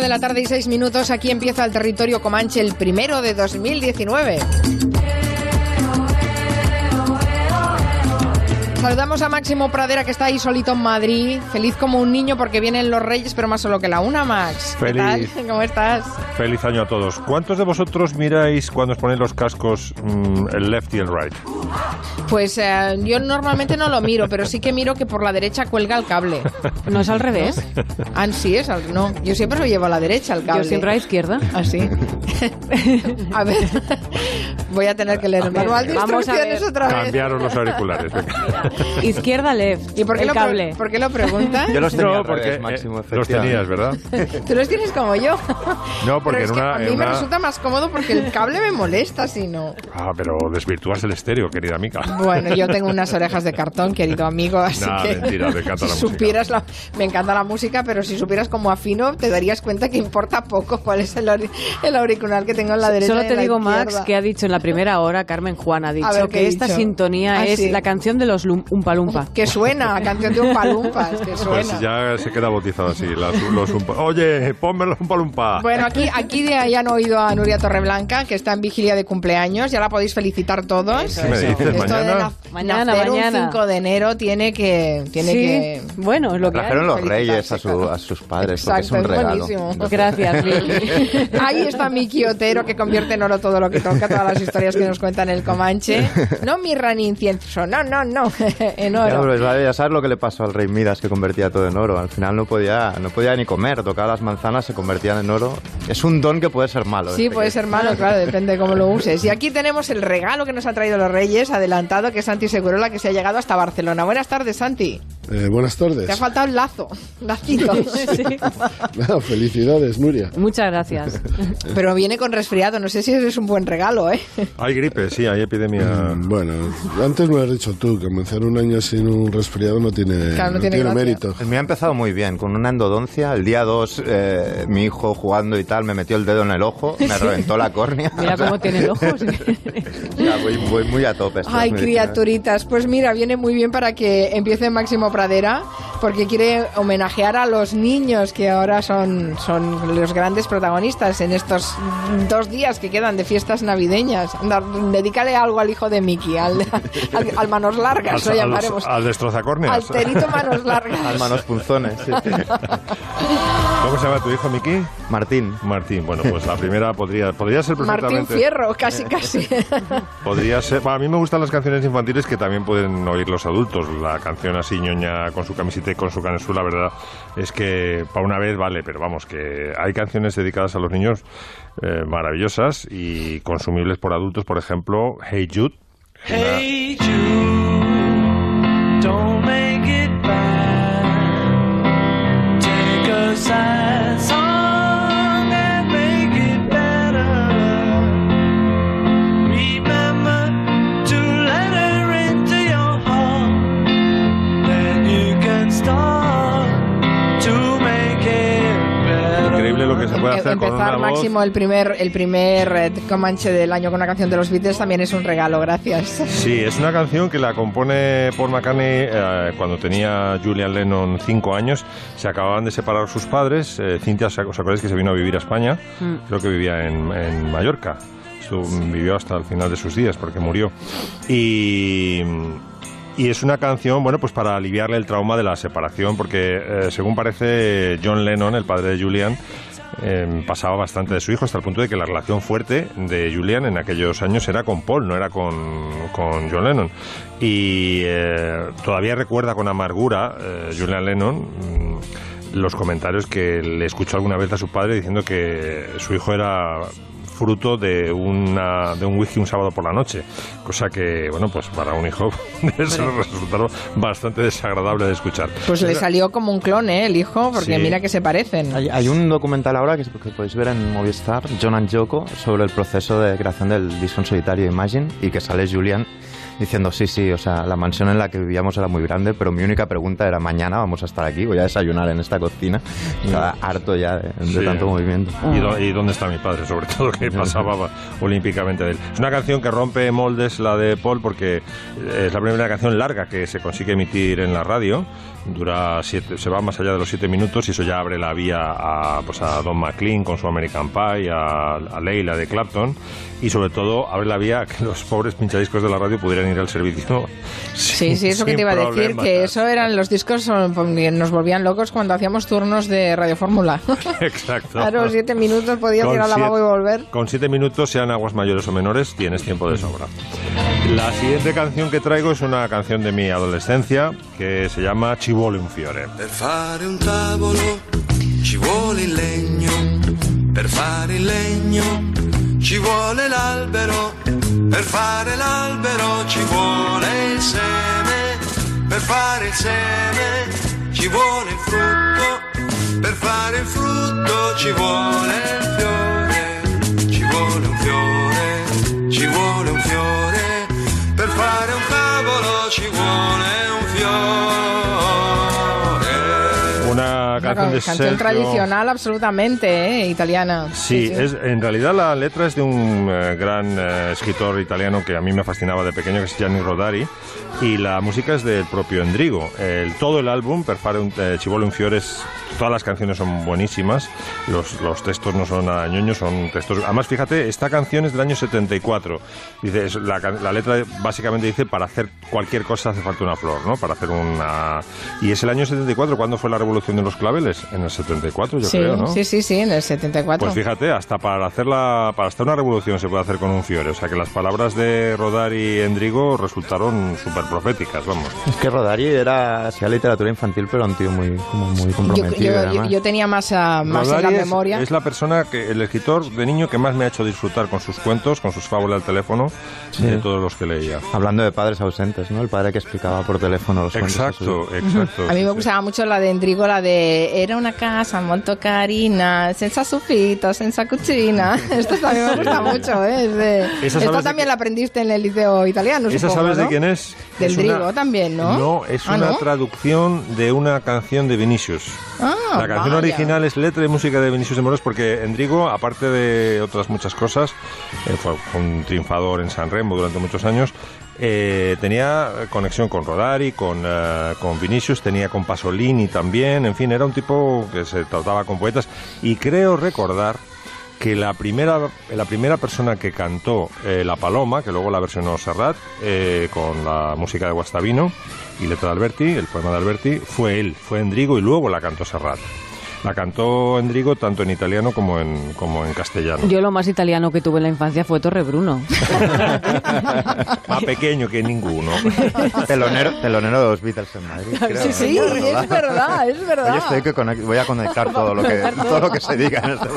de la tarde y seis minutos, aquí empieza el territorio Comanche, el primero de 2019. Saludamos a Máximo Pradera que está ahí solito en Madrid, feliz como un niño porque vienen los Reyes, pero más solo que la una, Max. ¿Qué Feliz. tal? ¿Cómo estás? Feliz año a todos. ¿Cuántos de vosotros miráis cuando os ponéis los cascos mm, el left y el right? Pues eh, yo normalmente no lo miro, pero sí que miro que por la derecha cuelga el cable. ¿No es al revés? Ah, sí, es al, no. Yo siempre lo llevo a la derecha el cable. Yo siempre a la izquierda. ¿Ah, sí? a ver, voy a tener que leer el manual de instrucciones otra vez. Cambiaros los auriculares. venga. Izquierda, left. ¿Y por qué, el lo, pre- cable. por qué lo preguntas? Yo los tenía No, porque revés, Máximo, eh, los tenías, ¿verdad? Tú los tienes como yo. No, porque Pero es en que una- a mí en me una- resulta más cómodo porque el cable me molesta si no. Ah, pero desvirtúas el estéreo, querida amiga. Bueno, yo tengo unas orejas de cartón, querido amigo, así Nah, que mentira, me encanta la si música. supieras la- me encanta la música, pero si supieras cómo afino, te darías cuenta que importa poco cuál es el, el auricular que tengo en la derecha. Solo te la digo. Max, que ha dicho en la primera hora, Carmen Juan ha dicho ver, ¿qué que esta dicho? sintonía Ah, es sí. la canción de los Lum- Umpa Lumpa. Que suena, canción de un palumpas, que suena. Pues ya se queda bautizado así. las- los umpa- Oye, ponme los palumpa. Bueno, aquí, aquí de ahí han oído a Nuria Torreblanca, que está en vigilia de cumpleaños. Ya la podéis felicitar todos. ¿Qué me dices? Esto de ¿Mañana? na- Mañana, nacer mañana. un 5 de enero tiene que... Tiene sí, que bueno, es lo que. Trajeron los reyes a, su- a sus padres, porque es Exacto, un es regalo. buenísimo. Gracias, Lili. Ahí está Miki Otero, que convierte en oro todo lo que toca, todas las historias que nos cuentan en el Comanche. No mirra ni incienso, no, no, no, en Ya, oro. pero vale, ya sabes lo que le pasó al rey Midas, que convertía todo en oro. Al final no podía, no podía ni comer, tocaba las manzanas, se convertían en oro. Es un don que puede ser malo. Sí, este puede que- ser malo, claro, depende de cómo lo uses. Y aquí tenemos el regalo que nos han traído los Reyes, adelantado, que es Santi Segurola, que se ha llegado hasta Barcelona. Buenas tardes, Santi. Eh, buenas tardes. Te ha faltado el lazo, lacito. Sí. Nada, felicidades, Nuria. Muchas gracias. Pero viene con resfriado, no sé si ese es un buen regalo, ¿eh? Hay gripe, sí, hay epidemia. Mm, Bueno, antes me has dicho tú, un año sin un resfriado no tiene, Claro, no no tiene mérito. El mío ha empezado muy bien, con una endodoncia. El día 2, mi hijo jugando y tal, me metió el dedo en el ojo, me reventó la córnea. Mira O sea, cómo tiene el ojo. Ya voy, voy muy a tope. Ay, 2019. criaturitas. Pues mira, viene muy bien para que empiece Máximo Pradera, porque quiere homenajear a los niños que ahora son, son los grandes protagonistas en estos dos días que quedan de fiestas navideñas. Dedícale algo al hijo de Miki, al, al, al manos largas, Al, lo al- destrozacórneas. Alterito manos largas. Al manos punzones. sí. ¿Cómo se llama tu hijo, Miki? Martín. Martín. Bueno, pues la primera podría, podría ser Martín perfectamente. Fierro, casi, casi. Podría ser. bueno, a mí me gustan las canciones infantiles que también pueden oír los adultos. La canción así ñoña con su camiseta y con su canesú, la verdad es que para una vez vale, pero vamos, que hay canciones dedicadas a los niños eh, maravillosas y consumibles por adultos. Por ejemplo, Hey Jude. Hey Jude, don't make it bad. Puede hacer con Empezar una voz. Máximo el primer, el primer eh, Comanche del año con una canción de los Beatles también es un regalo, gracias. Sí, es una canción que la compone Paul McCartney eh, cuando tenía Julian Lennon cinco años. Se acababan de separar sus padres. Eh, Cintia, ¿os acordáis que se vino a vivir a España? Creo que vivía en, en Mallorca. Estuvo- vivió hasta el final de sus días porque murió. Y... Y es una canción, bueno, pues para aliviarle el trauma de la separación, porque eh, según parece John Lennon, el padre de Julian, eh, pasaba bastante de su hijo, hasta el punto de que la relación fuerte de Julian en aquellos años era con Paul, no era con, con John Lennon. Y eh, todavía recuerda con amargura eh, Julian Lennon mm, los comentarios que le escuchó alguna vez a su padre diciendo que su hijo era fruto de una de un whisky un sábado por la noche cosa que bueno pues para un hijo debe ser resultado bastante desagradable de escuchar Pues le salió como un clon, ¿eh? El hijo, porque Sí. mira que se parecen. Hay, hay un documental ahora que, que podéis ver en Movistar, John and Yoko, sobre el proceso de creación del disco en solitario Imagine y que sale Julian diciendo, sí, sí, o sea, la mansión en la que vivíamos era muy grande, pero mi única pregunta era, mañana vamos a estar aquí, voy a desayunar en esta cocina. Estaba harto ya de, de Sí. tanto movimiento. ¿Y, y dónde está mi padre? Sobre todo que pasaba olímpicamente de él. Es una canción que rompe moldes, la de Paul, porque es la primera canción larga que se consigue emitir en la radio dura siete, se va más allá de los siete minutos y eso ya abre la vía a, pues a Don McLean con su American Pie, a, a Leila de Clapton y sobre todo abre la vía a que los pobres pinchadiscos de la radio pudieran ir al servicio. Sí, sí, eso que te iba a decir, que eso eran los discos, son- nos volvían locos cuando hacíamos turnos de Radio Fórmula. Exacto. Claro, siete minutos podías Con ir al lavabo y volver. Con siete minutos, sean aguas mayores o menores, tienes tiempo de sobra. La siguiente canción que traigo es una canción de mi adolescencia que se llama Ci vuole un fiore. Per fare un tavolo ci vuole il legno, per fare il legno ci vuole l'albero, per fare l'albero ci vuole il seme, per fare il seme ci vuole il frutto, per fare il frutto ci vuole il fiore, ci vuole un fiore, ci vuole un fiore, per fare un tavolo ci vuole Una canción de canción Sergio- tradicional absolutamente, ¿eh? italiana. Sí, Es, en realidad la letra es de un eh, gran eh, escritor italiano que a mí me fascinaba de pequeño, que es Gianni Rodari, y la música es del propio Endrigo. El, todo el álbum, Per fare un, eh, Ci vuole un fiore, es- todas las canciones son buenísimas, los, los textos no son nada ñoños, son textos... Además, fíjate, esta canción es del año 74. Dice, es- la, la letra básicamente dice, para hacer cualquier cosa hace falta una flor, ¿no? Para hacer una... Y es el año 74, ¿cuándo fue la revolución de los claveles? En el 74, yo sí, creo, ¿no? sí, sí, sí, en el 74. Pues fíjate, hasta para hacerla, para hacer una revolución se puede hacer con un fiore. O sea que las palabras de Rodari y Endrigo resultaron súper proféticas, vamos. Es que Rodari era, hacía literatura infantil, pero un tío muy, como muy comprometido. yo- yo- además. yo tenía más, ah, más en la es, memoria. es la persona que, el escritor de niño que más me ha hecho disfrutar con sus cuentos, con sus fábulas al teléfono, de todos los que leía. Hablando de padres ausentes, ¿no? El padre que explicaba por teléfono los cuentos a su Exacto, exacto. A mí sí, me sí. gustaba mucho la de Endrigo, la de era una casa molto carina, senza sofito, senza cucina. Esto también me gusta mucho, ¿eh? De- Esto de también la aprendiste en el liceo italiano, ¿Esa supongo, sabes de ¿no? quién es? Del Es Drigo también, ¿no? No, es Ah, una ¿no? traducción de una canción de Vinicius. Ah, la canción vaya. original es letra y música de Vinicius de Moros porque Endrigo, aparte de otras muchas cosas, eh, fue un triunfador en San Remo durante muchos años, eh, tenía conexión con Rodari, con, eh, con Vinicius, tenía con Pasolini también, en fin, era un tipo que se trataba con poetas y creo recordar que la primera, la primera persona que cantó eh, La Paloma, que luego la versionó Serrat, con la música de Guastavino y letra de Alberti, el poema de Alberti, fue él, fue Endrigo y luego la cantó Serrat. La cantó Endrigo tanto en italiano como en, como en castellano. Yo lo más italiano que tuve en la infancia fue Torrebruno. Más pequeño que ninguno. telonero, telonero de los Beatles en Madrid. creo, Sí, sí, ¿no? es verdad, es verdad. Oye, estoy que conec- voy a conectar todo lo que, todo lo que se diga en este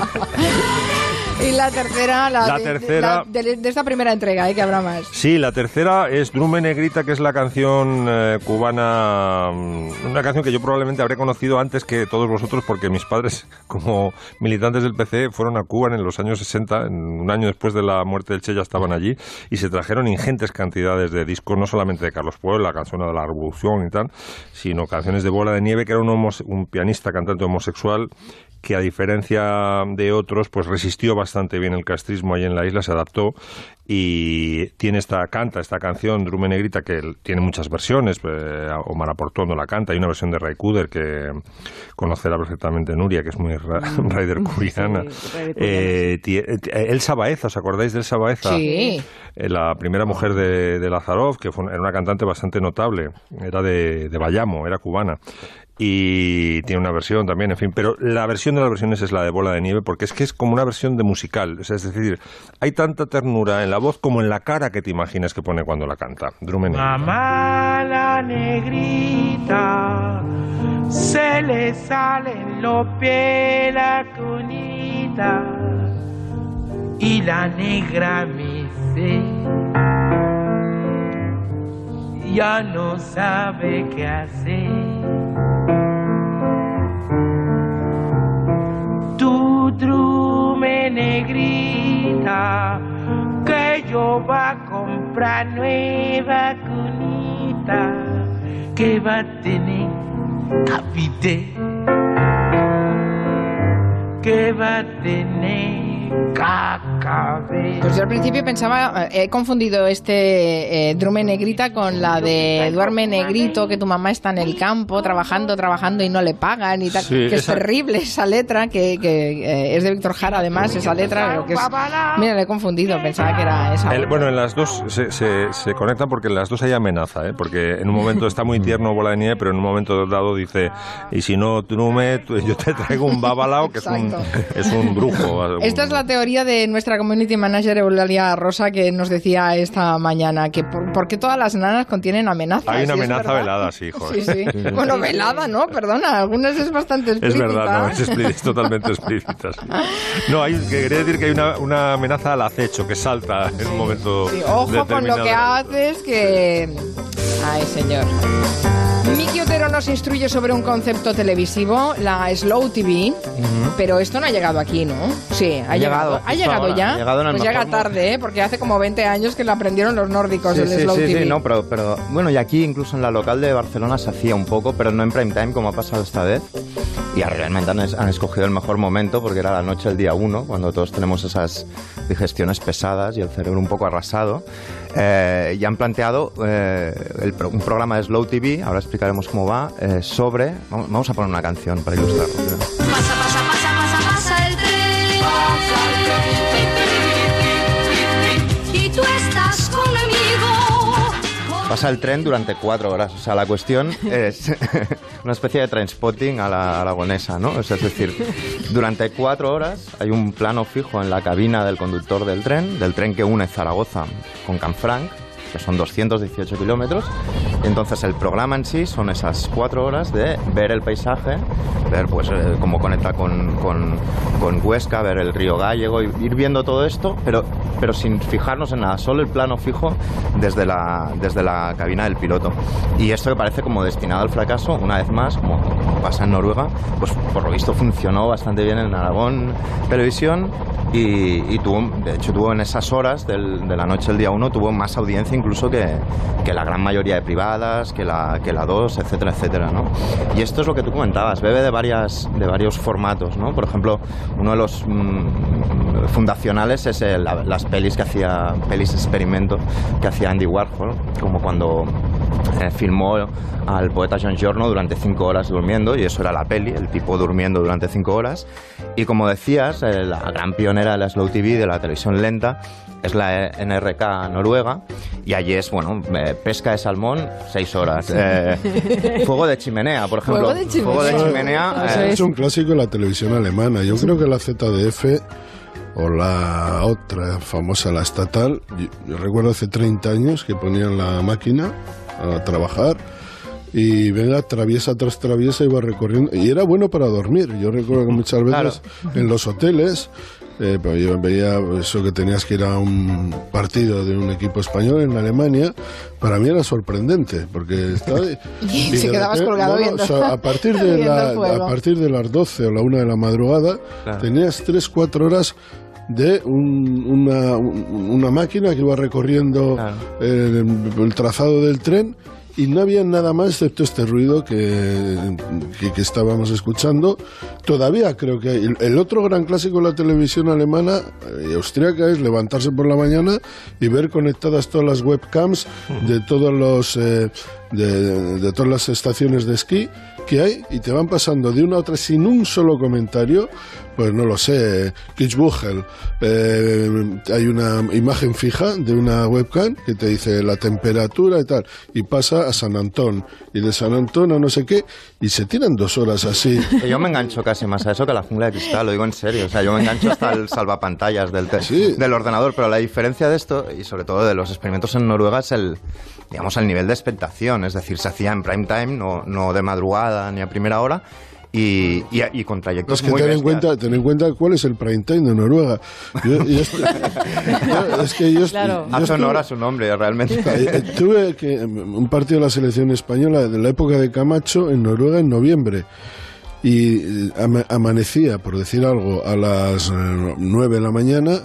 Y la tercera, la, La de, tercera- de, de esta primera entrega, ¿eh? que habrá más. Sí, la tercera es Drume Negrita, que es la canción eh, cubana, mm, una canción que yo probablemente habré conocido antes que todos vosotros, porque mis padres, como militantes del PC, fueron a Cuba en los años 60, en un año después de la muerte del Che ya estaban allí, y se trajeron ingentes cantidades de discos, no solamente de Carlos Puebla, la canción de la Revolución y tal, sino canciones de Bola de Nieve, que era un, un pianista, cantante homosexual, que a diferencia de otros, pues resistió bastante bien el castrismo ahí en la isla, se adaptó y tiene esta canta esta canción Drume Negrita que tiene muchas versiones eh, Omar Aportondo la canta hay una versión de Ray Cooder que conocerá perfectamente Nuria que es muy ra- Raider curiana sí, Raider eh, tie- eh, Elsa Baeza ¿os acordáis de Elsa Baeza? Sí. Eh, la primera mujer de, de Lazarov que fue, era una cantante bastante notable era de, de Bayamo era cubana y tiene una versión también, en fin, pero la versión de las versiones es la de Bola de Nieve porque es que es como una versión de musical, es decir, hay tanta ternura en la voz como en la cara que te imaginas que pone cuando la canta. Drummond. Mamá la negrita se le salen los pies la cunita y la negra me ya no sabe qué hacer. Tu drume negrita que yo va a comprar nueva cunita que va a tener capite que va a tener Pues yo al principio pensaba, eh, he confundido este eh, Drume Negrita con la de Duerme Negrito, que tu mamá está en el campo trabajando, trabajando y no le pagan y tal. Sí, que esa- es terrible esa letra, que, que, eh, es de Víctor Jara además, esa letra. pero que es, mira, le he confundido, pensaba que era esa. El- bueno, en las dos se, se, se conectan porque en las dos hay amenaza, ¿eh? porque en un momento está muy tierno Bola de Nieve, pero en un momento dado dice, y si no, tú no me, tú- yo te traigo un babalao, que es un, es un brujo. Esta es la teoría de nuestra community manager Eulalia Rosa que nos decía esta mañana que por, ¿por qué todas las nanas contienen amenazas? Hay una es amenaza velada, sí, joder. Sí, sí. Bueno, velada, ¿no? Perdona, algunas es bastante Es explícita. verdad, no, es, explí- es totalmente explícita. No, hay, que quería decir que hay una, una amenaza al acecho que salta en un momento. Sí, ojo con lo que haces que... Ay, señor. Miki Otero nos instruye sobre un concepto televisivo, la Slow TV, pero esto no ha llegado aquí, ¿no? Sí, ha, llegado. llegado, ¿Ha llegado ahora, ya? ha llegado en el pues llega tarde, ¿eh? Porque hace como 20 años que lo aprendieron los nórdicos, Sí, el sí, Slow sí, TV. sí, no, pero, pero bueno, y aquí incluso en la local de Barcelona se hacía un poco, pero no en prime time como ha pasado esta vez. Y realmente han, es- han escogido el mejor momento porque era la noche del día 1, cuando todos tenemos esas digestiones pesadas y el cerebro un poco arrasado. Eh, y han planteado eh, el un programa de Slow TV, ahora explicaremos cómo va, eh, sobre... Vamos, a poner una canción para ilustrarlo. Pasa el tren durante cuatro horas. O sea, la cuestión es una especie de trainspotting a la aragonesa, ¿no? O sea, es decir, durante cuatro horas hay un plano fijo en la cabina del conductor del tren, del tren que une Zaragoza con Canfranc, que son 218 kilómetros. Entonces el programa en sí son esas cuatro horas de ver el paisaje, ver pues eh, cómo conecta con, con, con Huesca, ver el río Gallego, ir viendo todo esto, pero, pero sin fijarnos en nada, solo el plano fijo desde la, desde la cabina del piloto. Y esto que parece como destinado al fracaso, una vez más, como pasa en Noruega, pues por lo visto funcionó bastante bien en Aragón Televisión y, y tuvo, de hecho tuvo en esas horas del- de la noche del día 1, tuvo más audiencia incluso que, que la gran mayoría de privadas, que la, que la 2, etcétera, etcétera, ¿no? Y esto es lo que tú comentabas, bebe de, varias, de varios formatos, ¿no? Por ejemplo, uno de los mm, fundacionales es el- la- las pelis que hacía, pelis experimento que hacía Andy Warhol, como cuando eh, filmó al poeta John Giorno durante cinco horas durmiendo, y eso era la peli, el tipo durmiendo durante cinco horas. Y como decías, eh, la gran pionera de la Slow TV, de la televisión lenta, es la NRK noruega, y allí es, bueno, eh, pesca de salmón, seis horas. Eh, fuego de chimenea, por ejemplo. Fuego de chimenea. Fuego de chimenea, eh, Es un clásico de la televisión alemana. Yo creo que la ZDF o la otra famosa, la estatal, yo, yo recuerdo hace 30 años que ponían la máquina a trabajar y venga, traviesa tras traviesa iba recorriendo. Y era bueno para dormir. Yo recuerdo que muchas veces en los hoteles... eh, pues yo veía eso que tenías que ir a un partido de un equipo español en Alemania, para mí era sorprendente, porque estaba... Y y se quedabas repente- colgado no, viendo- o sea, a partir de viendo la, el a partir de las 12 o la 1 de la madrugada Claro. tenías 3 4 horas de un- una, un- una máquina que iba recorriendo Claro. eh, el trazado del tren y no había nada más excepto este ruido que, que, estábamos escuchando. Todavía creo que hay- el, otro gran clásico de la televisión alemana y austríaca es levantarse por la mañana y ver conectadas todas las webcams de todos los eh, de, de todas las estaciones de esquí que hay y te van pasando de una a otra sin un solo comentario. Pues no lo sé, Kitzbühel, eh, hay una imagen fija de una webcam que te dice la temperatura y tal, y pasa a San Antón, y de San Antón a no sé qué, y se tiran dos horas así. Yo me engancho casi más a eso que a la jungla de cristal, lo digo en serio. O sea, yo me engancho hasta el salvapantallas del, Sí. del ordenador, pero la diferencia de esto, y sobre todo de los experimentos en Noruega, es el, digamos, el nivel de expectación. Es decir, se hacía en prime time, no, no de madrugada ni a primera hora, y, y, y con trayectos Es que muy ten en, cuenta, ten en cuenta cuál es el prime time de Noruega. Yo- yo est- yo- es que yo, Claro. yo Hace honor a su nombre, realmente. Eh, eh, tuve que un partido de la selección española de la época de Camacho en Noruega en noviembre y eh, ama- amanecía, por decir algo, a las eh, 9 de la mañana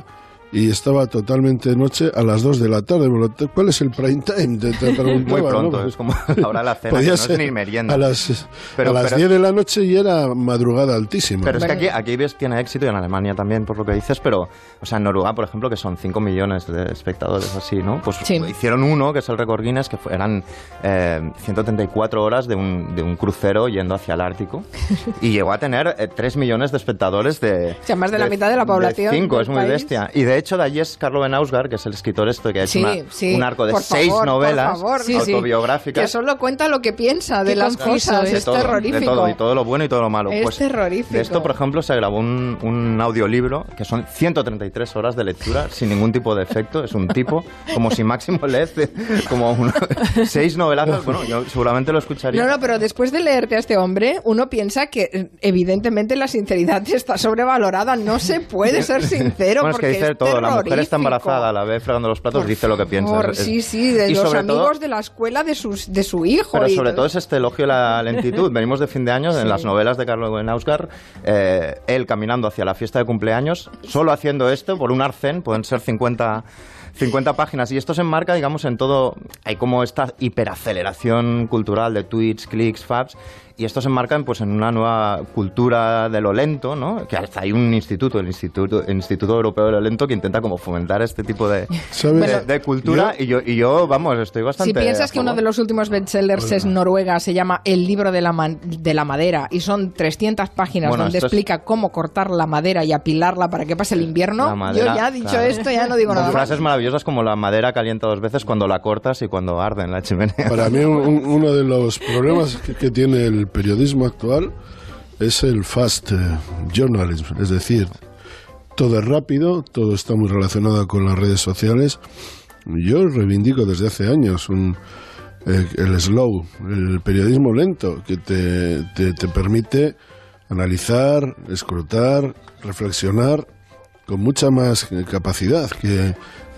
y estaba totalmente de noche a las 2 de la tarde. ¿Cuál es el prime time? Te, te preguntaba, Muy pronto, ¿no? es como la hora de la cena, que no es ni merienda. A las, Pero- a las pero- 10 de la noche y era madrugada altísima. Pero es que aquí, aquí ves, tiene éxito y en Alemania también, por lo que dices, pero, o sea, en Noruega, por ejemplo, que son 5 millones de espectadores así, ¿no? Pues Sí. hicieron uno, que es el récord Guinness, que fue- eran eh, 134 horas de un, de un crucero yendo hacia el Ártico y llegó a tener 3 millones de espectadores de... O sea, más de la mitad de la población 5, del es muy país. bestia. Y de hecho, de allí es Carlo Benausgar, que es el escritor este, que ha hecho Sí, una- sí. un arco de Por 6 favor, por novelas favor, sí, sí. autobiográficas. Que solo cuenta lo que piensa de las cosas. ¿eh? Es todo, terrorífico. De todo, y todo lo bueno y todo lo malo. Es Pues, terrorífico. De esto, por ejemplo, se grabó un, un audiolibro que son 133 horas de lectura sin ningún tipo de efecto. Es un tipo, como si Máximo Lez, como un- seis novelazos. Bueno, yo seguramente lo escucharía. No, no, pero después de leerte a este hombre, uno piensa que evidentemente la sinceridad está sobrevalorada. No se puede ser sincero bueno, es que dice todo. La mujer está embarazada, la ve fregando los platos, Por dice lo que piensa. sí, sí, de y los sobre amigos todo- de la escuela de, sus, de su hijo. Pero y sobre todo es este elogio a la lentitud. Venimos de fin de año, en las novelas de Carlos Benausgar, eh, él caminando hacia la fiesta de cumpleaños, solo haciendo esto por un arcén, pueden ser 50, 50 páginas. Y esto se enmarca, digamos, en todo. Hay como esta hiperaceleración cultural de tweets, clics, faps. Y esto se enmarca en, pues, en una nueva cultura de lo lento, ¿no? Que hasta hay un instituto, el Instituto, el instituto Europeo de lo Lento, que intenta como fomentar este tipo de, de, de cultura. Yo- y, yo, y yo, vamos, estoy bastante. Si piensas que uno de los últimos bestsellers es Noruega, se llama El libro de la, man- de la madera y son 300 páginas Bueno, donde es- explica cómo cortar la madera y apilarla para que pase el invierno, madera, yo ya dicho claro. esto ya no digo nada más. frases maravillosas como la madera calienta dos veces cuando la cortas y cuando arde en la chimenea. Para mí un- un- uno de los problemas que, que tiene el periodismo actual es el fast eh, journalism, es decir, todo es rápido, todo está muy relacionado con las redes sociales. Yo reivindico desde hace años un, eh, el slow, el periodismo lento, que te, te- te permite analizar, escrutar, reflexionar con mucha más capacidad que,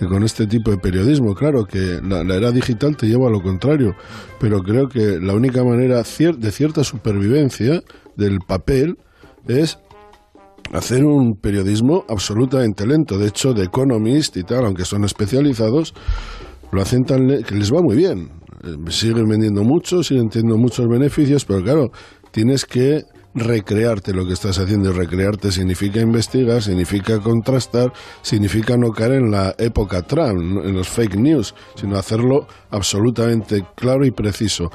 con este tipo de periodismo. Claro que la, era digital te lleva a lo contrario, pero creo que la única manera cier- de cierta supervivencia del papel es hacer un periodismo absolutamente lento. De hecho, The Economist y tal, aunque son especializados, lo hacen tan que les va muy bien. Eh, Siguen vendiendo mucho, siguen teniendo muchos beneficios, pero claro, tienes que recrearte lo que estás haciendo y recrearte significa investigar, significa contrastar, significa no caer en la época Trump, en los fake news, sino hacerlo absolutamente claro y preciso.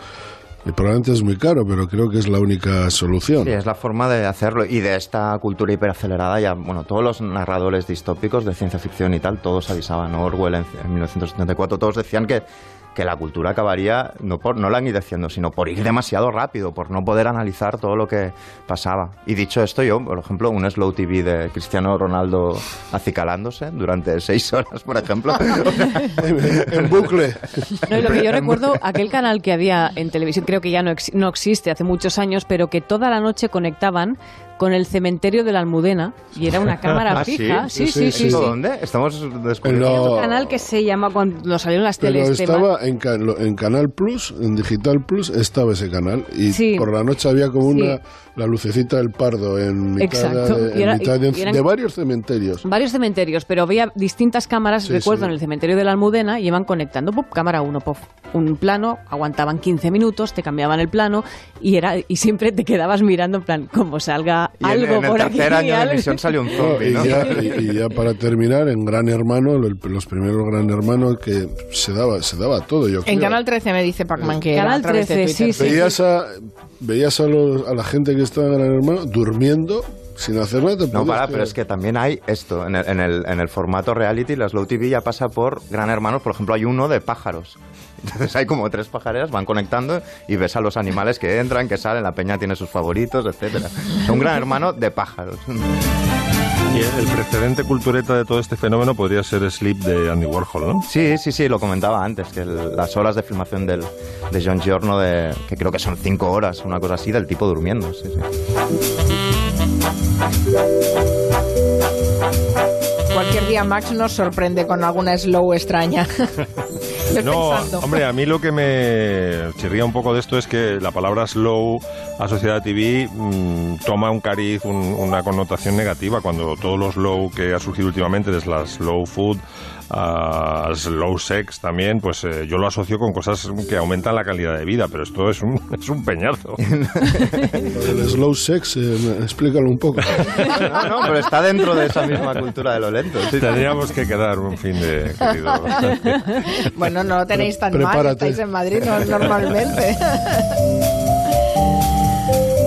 Y probablemente es muy caro, pero creo que es la única solución. Sí, es la forma de hacerlo. Y de esta cultura hiperacelerada, ya, bueno, todos los narradores distópicos de ciencia ficción y tal, todos avisaban. Orwell en, en 1974, todos decían que, que la cultura acabaría, no por no languideciendo, sino por ir demasiado rápido, por no poder analizar todo lo que pasaba. Y dicho esto, yo, por ejemplo, un slow TV de Cristiano Ronaldo acicalándose durante seis horas, por ejemplo. en bucle. No, y lo que yo recuerdo, aquel canal que había en televisión, creo que ya no, ex- no existe hace muchos años, pero que toda la noche conectaban con el cementerio de la Almudena y era una cámara ¿Ah, fija. Sí, sí, Sí, sí. sí, sí, ¿Esto sí. dónde? Estamos descubriendo. En lo- Un canal que se llama cuando salieron las Pero teles. estaba en, en Canal Plus, en Digital Plus, estaba ese canal. Y Sí. por la noche había como Sí. una la lucecita del pardo en mitad, Exacto. de, en Y era- mitad de- y eran- de varios cementerios. Varios cementerios, pero había distintas cámaras, Sí, recuerdo, sí. en el cementerio de la Almudena, y iban conectando, cámara 1, un plano, aguantaban 15 minutos, te cambiaban el plano, y era y siempre te quedabas mirando en plan, como salga Y en, algo en el por aquí. tercer año de emisión salió un No, zombie, y, ya, y- y ya para terminar, en Gran Hermano, el- los primeros Gran Hermano que se daba, se daba todo, yo creo. En Canal 13 me dice Pacman que Canal a través de 13, Twitter. sí, sí. Veías, a, veías a, los- a la gente que estaba en Gran Hermano durmiendo sin hacer nada. No, para, pero es que también hay esto. En el, en el, en el formato reality, la Slow TV ya pasa por Gran Hermanos. Por ejemplo, hay uno de pájaros. Entonces hay como tres pajareras, van conectando y ves a los animales que entran, que salen, la peña tiene sus favoritos. Es un gran hermano de pájaros. El precedente cultureta de todo este fenómeno podría ser Sleep de Andy Warhol, ¿no? Sí, sí, sí, lo comentaba antes, que las horas de filmación del, de John Giorno, de, que creo que son cinco horas, una cosa así, del tipo durmiendo. Sí, sí. Cualquier día Max nos sorprende con alguna slow extraña. No, pensando. hombre, a mí lo que me chirría un poco de esto es que la palabra slow asociada a TV mm, toma un cariz, un- una connotación negativa, cuando todo lo slow que ha surgido últimamente, desde la slow food a slow sex también, pues eh, yo lo asocio con cosas que aumentan la calidad de vida, pero esto es un, es un peñazo. Del slow sex, eh, explícalo un poco. No, no, pero está dentro de esa misma cultura de lo lento. sí. Tendríamos que quedar un fin de querido. Bueno, no lo tenéis tan mal, Prepárate. estáis en Madrid no- normalmente.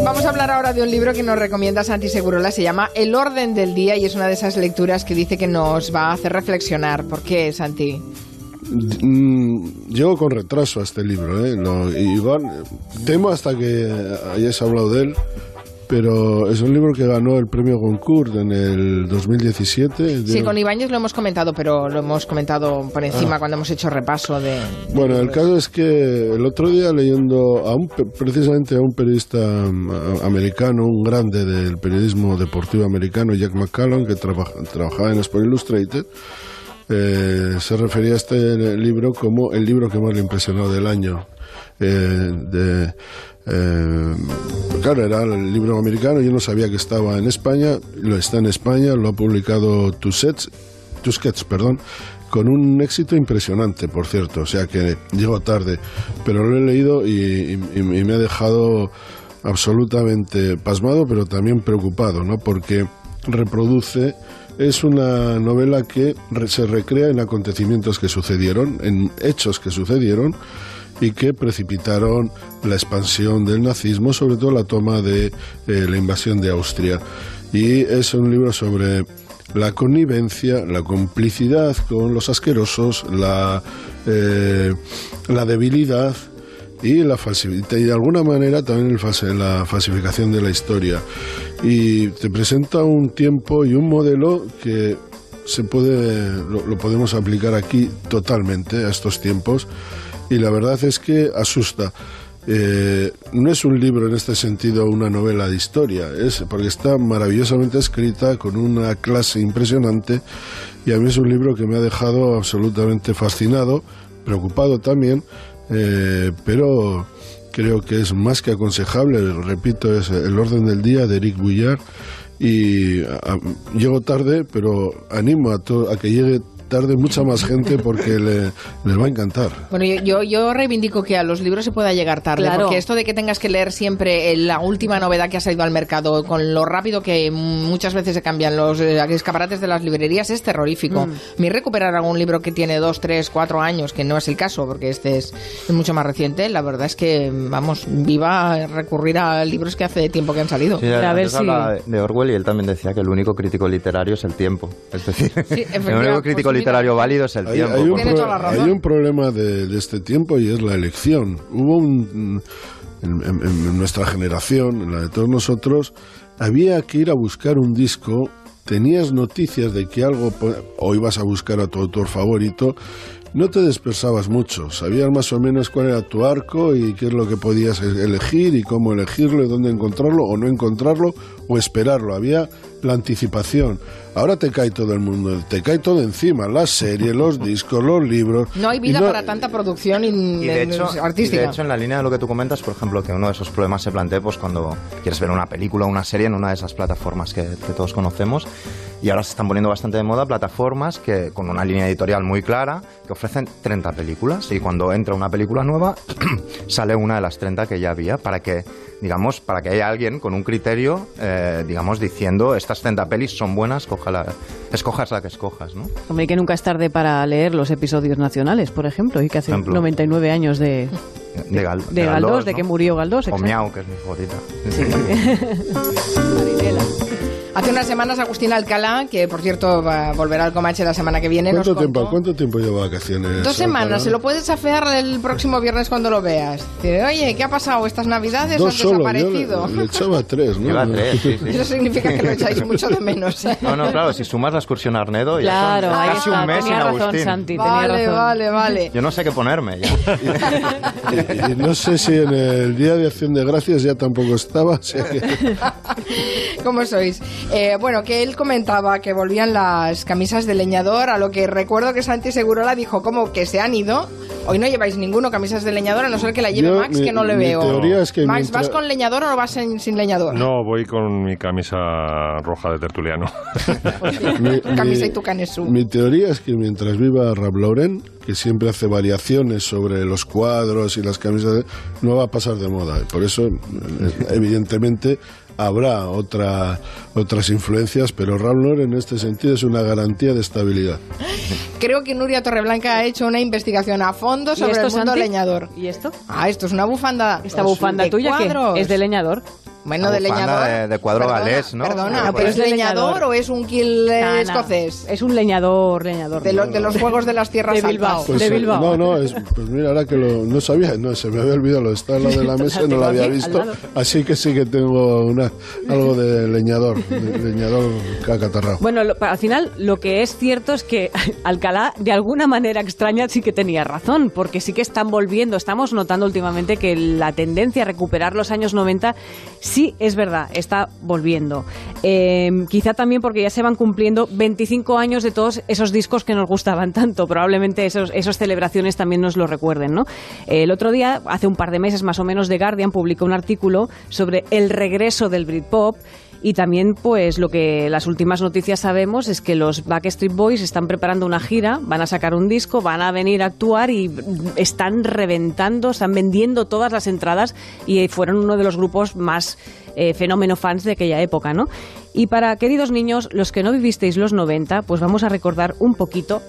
Vamos a hablar ahora de un libro que nos recomienda Santi Segurola, se llama El orden del día y es una de esas lecturas que dice que nos va a hacer reflexionar. ¿Por qué, Santi? Mm, Llego con retraso a este libro, ¿eh? No, igual, temo hasta que hayáis hablado de él, pero es un libro que ganó el premio Goncourt en el 2017. de- Sí, con Ibáñez lo hemos comentado, pero lo hemos comentado por Ah. encima cuando hemos hecho repaso de... Bueno, el caso es que el otro día leyendo a un, precisamente a un periodista a- americano, un grande del periodismo deportivo americano, Jack McCallum, que trabaja- trabajaba en Sport Illustrated, eh, se refería a este libro como el libro que más le impresionó del año. Eh, de, eh, claro, era el libro americano, yo no sabía que estaba en España, lo está en España, lo ha publicado Tusquets, Tusquets, perdón, con un éxito impresionante, por cierto, o sea que llegó tarde, pero lo he leído y, y- me ha dejado absolutamente pasmado, pero también preocupado, ¿no? Porque reproduce es una novela que se recrea en acontecimientos que sucedieron, en hechos que sucedieron y que precipitaron la expansión del nazismo, sobre todo la toma de eh, la invasión de Austria. Y es un libro sobre la connivencia, la complicidad con los asquerosos, la, eh, la debilidad y la y de alguna manera también el la falsificación de la historia. Y te presenta un tiempo y un modelo que se puede, lo podemos aplicar aquí totalmente a estos tiempos y la verdad es que asusta. Eh, no es un libro en este sentido una novela de historia, es porque está maravillosamente escrita con una clase impresionante y a mí es un libro que me ha dejado absolutamente fascinado, preocupado también, eh, pero creo que es más que aconsejable, repito, es El orden del día de Eric Bouillard y a- llego tarde, pero animo a, to- a que llegue tarde mucha más gente porque le, les va a encantar. Bueno, yo, yo, yo reivindico que a los libros se pueda llegar tarde, Claro. porque esto de que tengas que leer siempre eh, la última novedad que ha salido al mercado, con lo rápido que muchas veces se cambian los eh, escaparates de las librerías, es terrorífico. Mi recuperar algún libro que tiene dos, tres, cuatro años, que no es el caso, porque este es, es mucho más reciente, la verdad es que, vamos, viva recurrir a libros que hace tiempo que han salido. Sí, A ver si- de- Orwell y él también decía que el único crítico literario es el tiempo. Es decir, el efectivamente, único crítico pues literario válido es el Hay, tiempo. hay un, pro- hay problema de, de este tiempo y es la elección. Hubo un... En, en- en nuestra generación, en la de todos nosotros, había que ir a buscar un disco, tenías noticias de que algo, o ibas a buscar a tu autor favorito, no te dispersabas mucho, sabías más o menos cuál era tu arco y qué es lo que podías e- elegir y cómo elegirlo y dónde encontrarlo o no encontrarlo o esperarlo. Había la anticipación. Ahora te cae todo el mundo, te cae todo encima, las series, los discos, los libros. No hay vida no- para tanta producción in- Y de, en- hecho, y artística. de hecho, en la línea de lo que tú comentas, por ejemplo, que uno de esos problemas se plantea pues, cuando quieres ver una película o una serie en una de esas plataformas que, que todos conocemos. Y ahora se están poniendo bastante de moda plataformas que con una línea editorial muy clara que ofrecen 30 películas. Y cuando entra una película nueva, sale una de las 30 que ya había para que, digamos, para que haya alguien con un criterio, eh, digamos, diciendo estas 30 pelis son buenas, cójala- escojas la que escojas, ¿no? Hombre, que nunca es tarde para leer los episodios nacionales, por ejemplo, y que hace Ejemplo. 99 años de, De, Gal- de Galdós, de ¿no? que murió Galdós. O exacto. Miau, que es mi favorita. Hace unas semanas Agustín Alcalá, que por cierto va a volver al Comanche la semana que viene, nos ¿Cuánto tiempo, contó- ¿Cuánto tiempo lleva vacaciones? Dos semanas, Alcalá? se lo puedes afear el próximo viernes cuando lo veas. Dice, oye, ¿qué ha pasado? ¿Estas navidades Dos has solo, yo desaparecido? le, le echaba tres, ¿no? Lleva tres, sí, sí. Eso significa que lo echáis mucho de menos. No, no, claro, si sumas la excursión a Arnedo, ya Claro, son casi está. un mes sin tenía razón, Agustín. Santi, tenía Vale, razón. vale, vale. Yo no sé qué ponerme ya. Y, y no sé si en el Día de Acción de Gracias ya tampoco estaba. o sea que- ¿Cómo sois? Eh, bueno, que él comentaba que volvían las camisas de leñador, a lo que recuerdo que Santi Segurola dijo como que se han ido. Hoy no lleváis ninguno camisas de leñador, a no ser que la lleve Yo, Max, mi- que no le mi veo. teoría es que Max, mientras- ¿vas con leñador o vas sin, sin leñador? No, voy con mi camisa roja de tertuliano. Mi- Camisa mi- y tu canesú. Mi teoría es que mientras viva Ralph Lauren, que siempre hace variaciones sobre los cuadros y las camisas, no va a pasar de moda. Por eso, eh, evidentemente, habrá otra, otras influencias, pero Lauren en este sentido es una garantía de estabilidad. Creo que Nuria Torreblanca ha hecho una investigación a fondo ¿Y sobre esto, el mundo Santi? leñador. ¿Y esto? Ah, esto es una bufanda. Esta bufanda tuya que es de leñador. Bueno, de leñador. de- de cuadro Perdona, galés, ¿no? Perdona, pero ¿es leñador o es un kill eh, No, no. escocés? Es un leñador, leñador. De, los de los juegos de las tierras De Bilbao. Pues, de eh, Bilbao. No, no, es, pues mira, ahora que lo, no sabía, no, se me había olvidado, lo está al lado de la mesa, no lo había visto, así que sí que tengo una, algo de leñador, de leñador cacatarrao. Bueno, lo- al final lo que es cierto es que Alcalá de alguna manera extraña sí que tenía razón, porque sí que están volviendo, estamos notando últimamente que la tendencia a recuperar los años 90 sí es verdad, está volviendo. Eh, quizá también porque ya se van cumpliendo 25 años de todos esos discos que nos gustaban tanto, probablemente esos, esas celebraciones también nos lo recuerden, ¿no? El otro día, hace un par de meses más o menos, The Guardian publicó un artículo sobre el regreso del Britpop y también, pues, lo que las últimas noticias sabemos es que los Backstreet Boys están preparando una gira, van a sacar un disco, van a venir a actuar y están reventando, están vendiendo todas las entradas y fueron uno de los grupos más eh, fenómeno fans de aquella época, ¿no? Y para, queridos niños, los que no vivisteis los 90, pues vamos a recordar un poquito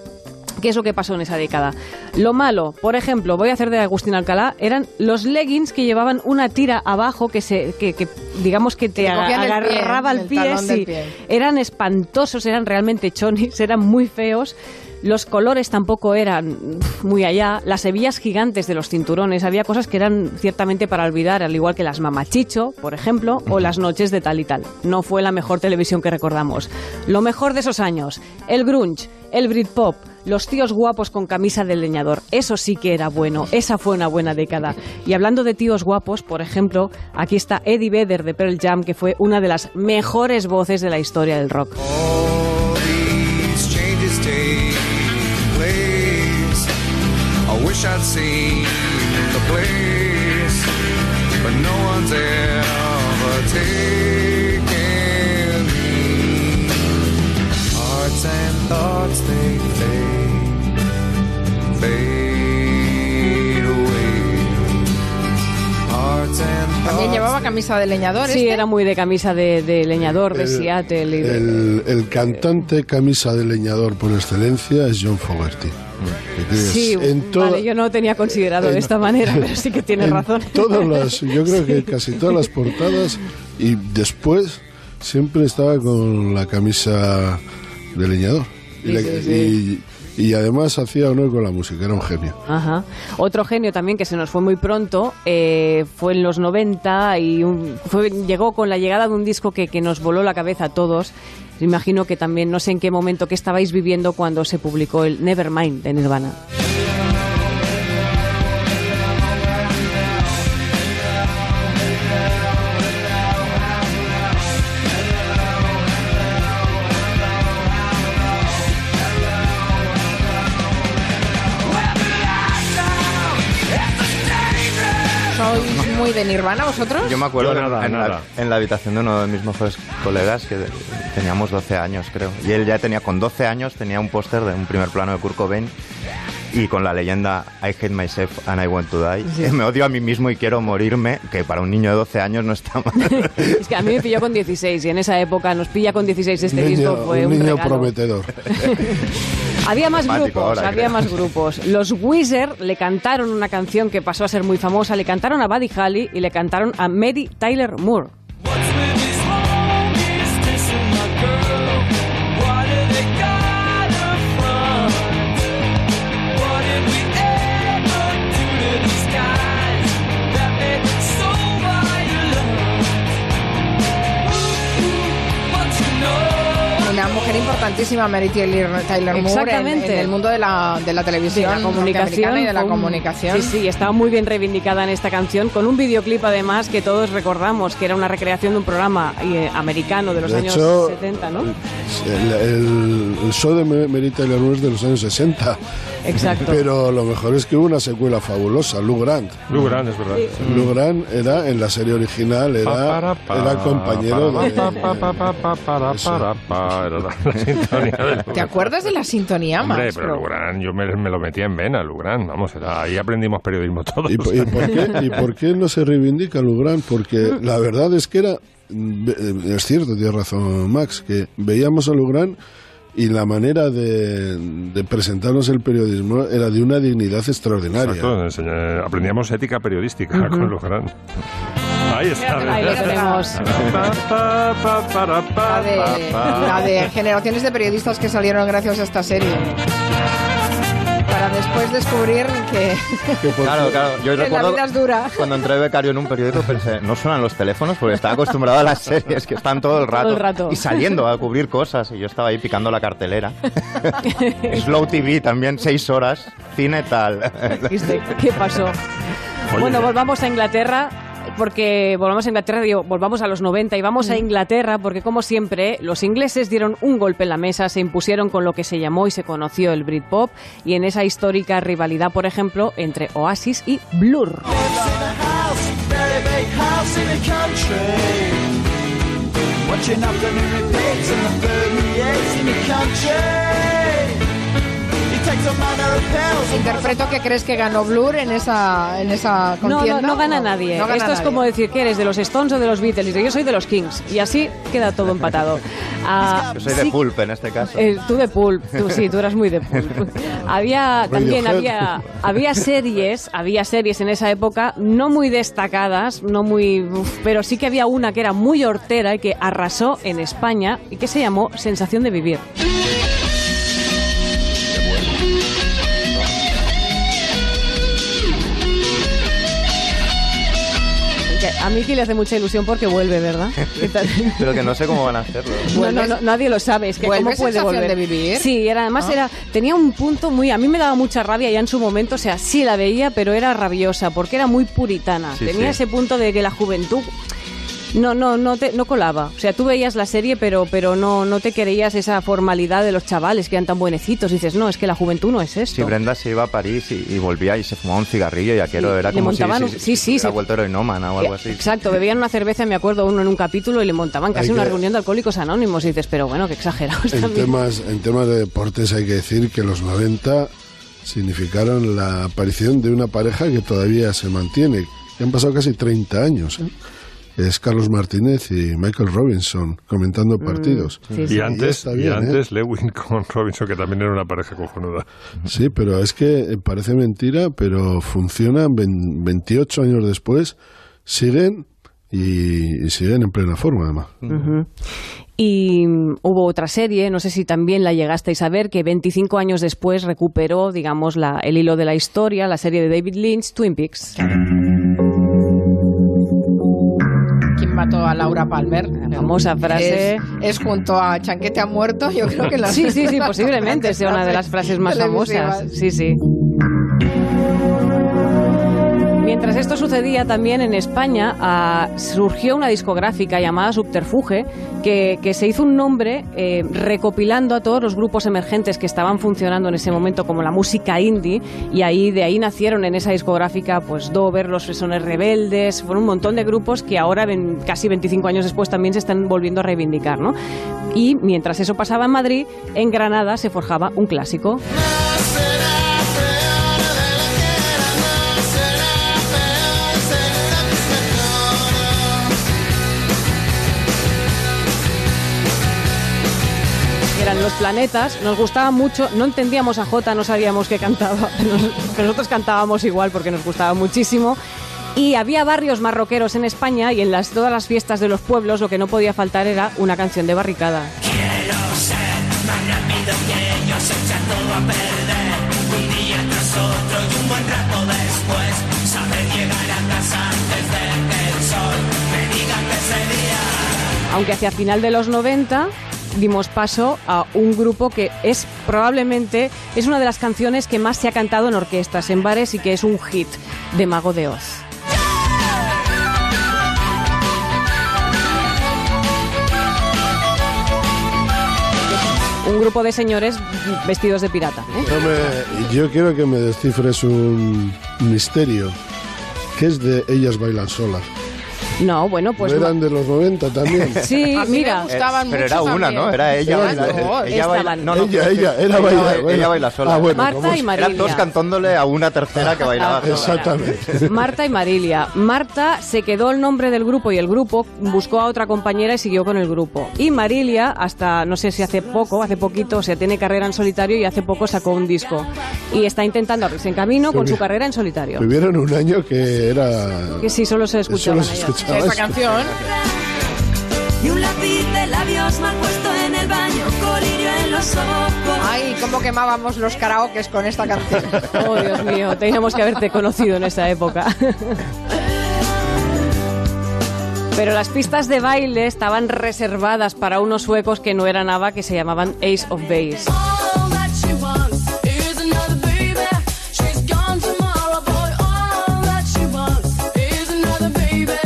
¿Qué es lo que pasó en esa década? Lo malo, por ejemplo, voy a hacer de Agustín Alcalá, eran los leggings que llevaban una tira abajo que se, que, que, digamos que te te cogían el pie, agarraba el pie, sí. pie. Eran espantosos, eran realmente chonis, eran muy feos. Los colores tampoco eran muy allá. Las hebillas gigantes de los cinturones, había cosas que eran ciertamente para olvidar, al igual que las mamachicho, por ejemplo, o las noches de tal y tal. No fue la mejor televisión que recordamos. Lo mejor de esos años, el grunge, el Britpop, los tíos guapos con camisa de leñador. Eso sí que era bueno. Esa fue una buena década. Y hablando de tíos guapos, por ejemplo, aquí está Eddie Vedder de Pearl Jam, que fue una de las mejores voces de la historia del rock. Thoughts they fade, fade away. Hearts and También llevaba camisa de leñador. Sí, este. era muy de camisa de, de leñador de El- Seattle. Y de- El, el cantante camisa de leñador por excelencia es John Fogerty. Sí, en toda- vale, yo no tenía considerado de en- esta manera, pero sí que tienes en razón. Todas las, yo creo que casi todas las portadas y después siempre estaba con la camisa de leñador. Y, Sí, le- sí, y- y además hacía honor con la música, era un genio. Ajá. Otro genio también que se nos fue muy pronto eh, fue en los 90 y un- fue- llegó con la llegada de un disco que, que nos voló la cabeza a todos. Imagino que también, no sé en qué momento que estabais viviendo cuando se publicó el Nevermind de Nirvana. Muy de Nirvana vosotros? Yo me acuerdo Yo nada, en, nada. La, en la habitación de uno de mis mejores colegas que teníamos 12 años, creo. Y él ya tenía, con 12 años, tenía un póster de un primer plano de Kurt Cobain y con la leyenda I hate myself and I want to die. Me odio a mí mismo y quiero morirme, que para un niño de 12 años no está mal. Es que a mí me pilló con 16 y en esa época nos pilla con 16 este niño, disco fue un un, niño regalo. prometedor. Había más grupos, ahora, había creo. más grupos. Los Weezer le cantaron una canción que pasó a ser muy famosa, le cantaron a Buddy Holly y le cantaron a Mary Tyler Moore. Importantísima Mary Taylor, Taylor Moore en, Exactamente. en el mundo de la, de la televisión de la comunicación y de la un- comunicación. Sí, sí, estaba muy bien reivindicada en esta canción, con un videoclip además que todos recordamos, que era una recreación de un programa eh, americano de los De años hecho, 70, ¿no? El, el- el show de Mary Taylor Moore es de los años 60. Exacto. Pero lo mejor es que hubo una secuela fabulosa, Lou Grant. Lou Grant, es verdad. Lou Grant era, en la serie original, era, era compañero de... Pa, pa, pa, pa, pa, para, pa, era la, la sintonía de ¿Te acuerdas de la sintonía, Hombre, Max? pero Pero- Lou Grant, yo me, me lo metía en vena, Lou Grant, vamos, era, ahí aprendimos periodismo todos. ¿Y, y por qué, ¿Y por qué no se reivindica Lou Grant? Porque la verdad es que era... eh, Es cierto, tiene razón Max, que veíamos a Lou Grant y la manera de, de presentarnos el periodismo era de una dignidad extraordinaria. Exacto, aprendíamos ética periodística con Lou Grant. Ahí está. Ahí lo tenemos. La de, la generaciones de periodistas que salieron gracias a esta serie. Para después descubrir que, Claro, claro. Yo que la recuerdo vida es dura. cuando entré becario en un periódico pensé, no suenan los teléfonos porque estaba acostumbrado a las series que están todo el rato, el rato. y saliendo a cubrir cosas y yo estaba ahí picando la cartelera. Slow TV también, seis horas, cine tal. ¿Qué pasó? Bueno, volvamos a Inglaterra. Porque volvamos a Inglaterra, digo, volvamos a los 90 y vamos a Inglaterra porque como siempre los ingleses dieron un golpe en la mesa, se impusieron con lo que se llamó y se conoció el Britpop y en esa histórica rivalidad, por ejemplo, entre Oasis y Blur. Interpreto que crees que ganó Blur en esa, en esa No, contienda. no, no gana nadie. No gana Esto es nadie. como decir que eres de los Stones o de los Beatles. Y yo soy de los Kings. Y así queda todo empatado. Ah, Yo soy de sí- pulp en este caso. Eh, tú de pulp, tú sí, tú eras muy de pulp. Había también había había series, había series en esa época no muy destacadas, no muy, uf, pero sí que había una que era muy hortera y que arrasó en España y que se llamó Sensación de vivir. Miki le hace mucha ilusión porque vuelve, ¿verdad? Pero que no sé cómo van a hacerlo. No, no, no, nadie lo sabe. Es que ¿Vuelve cómo puede volver. de vivir? Sí, era, además Ah. era tenía un punto muy. A mí me daba mucha rabia ya en su momento. O sea, sí la veía, pero era rabiosa porque era muy puritana. Sí, tenía sí. ese punto de que la juventud. No, no, no, te, no colaba. O sea, tú veías la serie, pero, pero no, no te creías esa formalidad de los chavales que eran tan buenecitos. dices, no, es que la juventud no es esto. Si Brenda se iba a París y, y volvía y se fumaba un cigarrillo y aquello Sí, era como si, montaban si, un- si sí, sí, hubiera se- vuelto heroinómana o algo así. Exacto, bebían una cerveza, me acuerdo uno en un capítulo y le montaban casi una reunión de alcohólicos anónimos y dices, pero bueno, qué exagerados En también. temas, en temas de deportes hay que decir que los 90 significaron la aparición de una pareja que todavía se mantiene. Han pasado casi 30 años. ¿eh? Es Carlos Martínez y Michael Robinson comentando partidos. Mm, sí, Y antes, y bien, ¿eh? antes Lewin con Robinson, que también era una pareja cojonuda. Sí, pero es que eh, parece mentira, pero funcionan vein- 28 años después, siguen y, y siguen en plena forma además. Y mm, hubo otra serie, no sé si también la llegasteis a ver, que 25 años después recuperó, digamos, la- el hilo de la historia, la serie de David Lynch, Twin Peaks. ¿Quién mató a Laura Palmer? La famosa frase. Es, es junto a Chanquete ha muerto, yo creo que la Sí, sí, sí, posiblemente sea una de las frases más famosas. Sí, sí. Mientras esto sucedía también en España, ah, surgió una discográfica llamada Subterfuge que, que se hizo un nombre eh, recopilando a todos los grupos emergentes que estaban funcionando en ese momento como la música indie y ahí de ahí nacieron en esa discográfica pues Dover, Los Fresones Rebeldes, fueron un montón de grupos que ahora casi 25 años después también se están volviendo a reivindicar, ¿no? Y mientras eso pasaba en Madrid, en Granada se forjaba un clásico. Los planetas, nos gustaba mucho, no entendíamos a Jota, no sabíamos qué cantaba, pero nos- pero nosotros cantábamos igual porque nos gustaba muchísimo. Y había barrios marroqueros en España y en las, todas las fiestas de los pueblos lo que no podía faltar era una canción de barricada. Aunque hacia final de los 90 dimos paso a un grupo que es probablemente es una de las canciones que más se ha cantado en orquestas, en bares y que es un hit de Mago de Oz. Un grupo de señores vestidos de pirata. ¿eh? Yo quiero que me descifres un misterio. ¿Qué es de Ellas Bailan Solas? No, bueno, pues ¿No eran de los 90 también? sí, A mí mira. me gustaban Pero mucho era una, también. ¿no? Era ella Eran baila, dos. ella baila, no, no, Ella, ella, era ella baila- bueno. ella baila sola. Ah, bueno, Marta ¿cómo y? Marilia. Eran todos cantándole a una tercera que bailaba sola. Exactamente. Marta y Marilia. Marta se quedó el nombre del grupo y el grupo buscó a otra compañera y siguió con el grupo. Y Marilia, hasta no sé si hace poco, hace poquito, o sea, tiene carrera en solitario y hace poco sacó un disco. Y está intentando abrirse en camino con su carrera en solitario. Tuvieron un año que era... Que sí, solo se escuchaba. Solo se escuchaba Esta eso. canción. Y un lápiz de labios mal puesto en el baño, colirio en los ojos. Ay, cómo quemábamos los karaokes con esta canción. Oh, Dios mío, teníamos que haberte conocido en esa época. Pero las pistas de baile estaban reservadas para unos suecos que no eran ABBA, que se llamaban Ace of Base.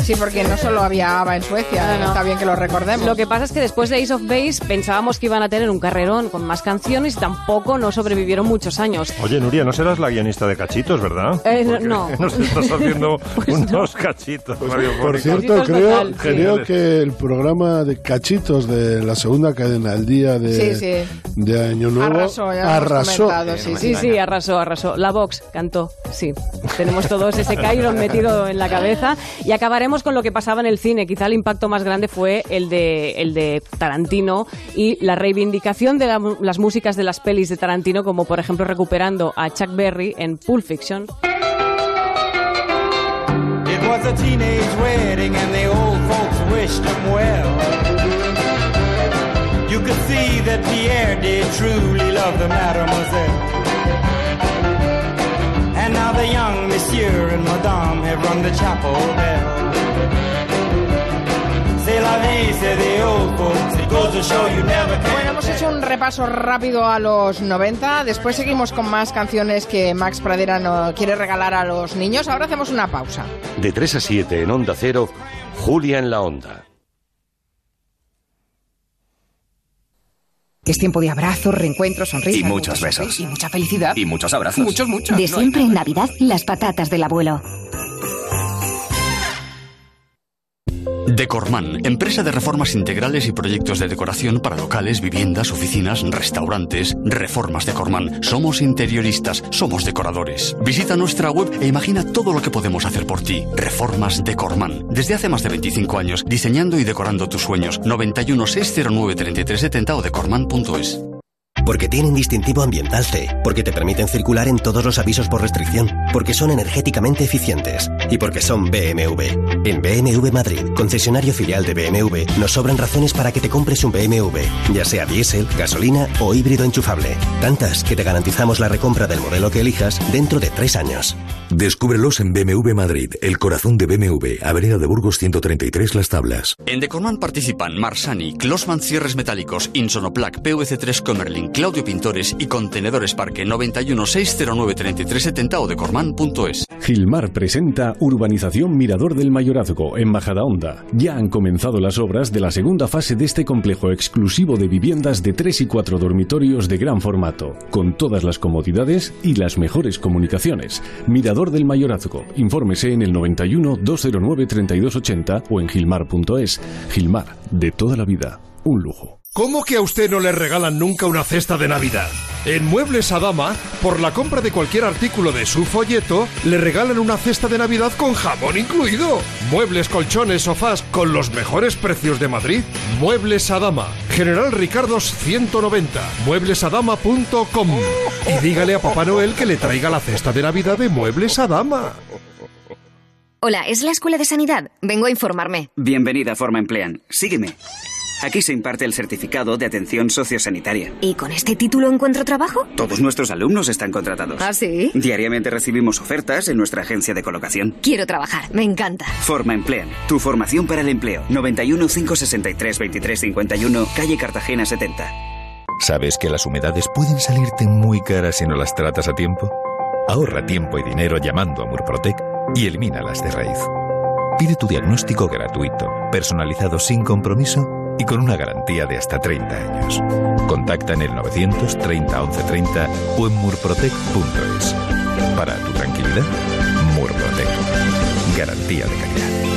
Sí, porque no solo había ABBA en Suecia, No, no. está bien que lo recordemos. Lo que pasa es que después de Ace of Base pensábamos que iban a tener un carrerón con más canciones y tampoco no sobrevivieron muchos años. Oye, Nuria, no serás la guionista de cachitos, ¿verdad? Eh, no. Nos estás haciendo unos cachitos Por cierto, Cachitos creo, total, sí. creo que el programa de cachitos de la segunda cadena, el día de, Sí, sí. de Año Nuevo, Arrasó, arrasó. comentado, sí, Sí, sí, arrasó, arrasó. La Vox cantó, sí. Tenemos todos ese Cairo metido en la cabeza. Y acabaremos con lo que pasaba en el cine. Quizá el impacto más grande fue el de, el de Tarantino y la reivindicación de las músicas de las pelis de Tarantino, como por ejemplo recuperando a Chuck Berry en Pulp Fiction. It was a teenage wedding and the old folks wished well. You could see that Pierre did truly love the. And now the young monsieur and madame have rung the chapel bell. Bueno, hemos hecho un repaso rápido a los 90. Después seguimos con más canciones que Max Pradera no quiere regalar a los niños. Ahora hacemos una pausa. De 3 a 7 en Onda Cero, Julia en la Onda. Es tiempo de abrazos, reencuentros, sonrisas. Y muchos besos. Y mucha felicidad. Y muchos abrazos. Muchos, muchos. De siempre en Navidad, las patatas del abuelo. Decorman, empresa de reformas integrales y proyectos de decoración para locales, viviendas, oficinas, restaurantes. Reformas Decorman. Somos interioristas, somos decoradores. Visita nuestra web e imagina todo lo que podemos hacer por ti. Reformas Decorman. Desde hace más de 25 años, diseñando y decorando tus sueños. 91 609 3370 o decorman.es. Porque tienen distintivo ambiental C, porque te permiten circular en todos los avisos por restricción, porque son energéticamente eficientes y porque son BMW. En BMW Madrid, concesionario filial de BMW, nos sobran razones para que te compres un BMW, ya sea diésel, gasolina o híbrido enchufable. Tantas que te garantizamos la recompra del modelo que elijas dentro de tres años. Descúbrelos en BMW Madrid, el corazón de BMW, Avenida de Burgos 133 Las Tablas. En Decorman participan Marsani, Closman Cierres Metálicos, Insonoplac, PVC3 Comerlin, Claudio Pintores y Contenedores Parque 91 609 3370 o decorman.es. Gilmar presenta Urbanización Mirador del Mayorazgo en Bajada Onda. Ya han comenzado las obras de la segunda fase de este complejo exclusivo de viviendas de 3 y 4 dormitorios de gran formato, con todas las comodidades y las mejores comunicaciones. Mirador del Mayorazgo. Infórmese en el 91 209 3280 o en gilmar.es. Gilmar, de toda la vida, un lujo. ¿Cómo que a usted no le regalan nunca una cesta de Navidad? En Muebles Adama, por la compra de cualquier artículo de su folleto, le regalan una cesta de Navidad con jamón incluido. Muebles, colchones, sofás con los mejores precios de Madrid. Muebles Adama, General Ricardos 190, mueblesadama.com. Y dígale a Papá Noel que le traiga la cesta de Navidad de Muebles Adama. Hola, ¿es la Escuela de Sanidad? Vengo a informarme. Bienvenida a Forma Emplean. Sígueme. Aquí se imparte el certificado de atención sociosanitaria. ¿Y con este título encuentro trabajo? Todos nuestros alumnos están contratados. ¿Ah, sí? Diariamente recibimos ofertas en nuestra agencia de colocación. Quiero trabajar, me encanta. Forma Emplean. Tu formación para el empleo. 91 563 23 51, calle Cartagena 70. ¿Sabes que las humedades pueden salirte muy caras si no las tratas a tiempo? Ahorra tiempo y dinero llamando a Murprotec y elimínalas de raíz. Pide tu diagnóstico gratuito, personalizado sin compromiso y con una garantía de hasta 30 años. Contacta en el 930 1130 o en murprotec.es. Para tu tranquilidad, Murprotec. Garantía de calidad.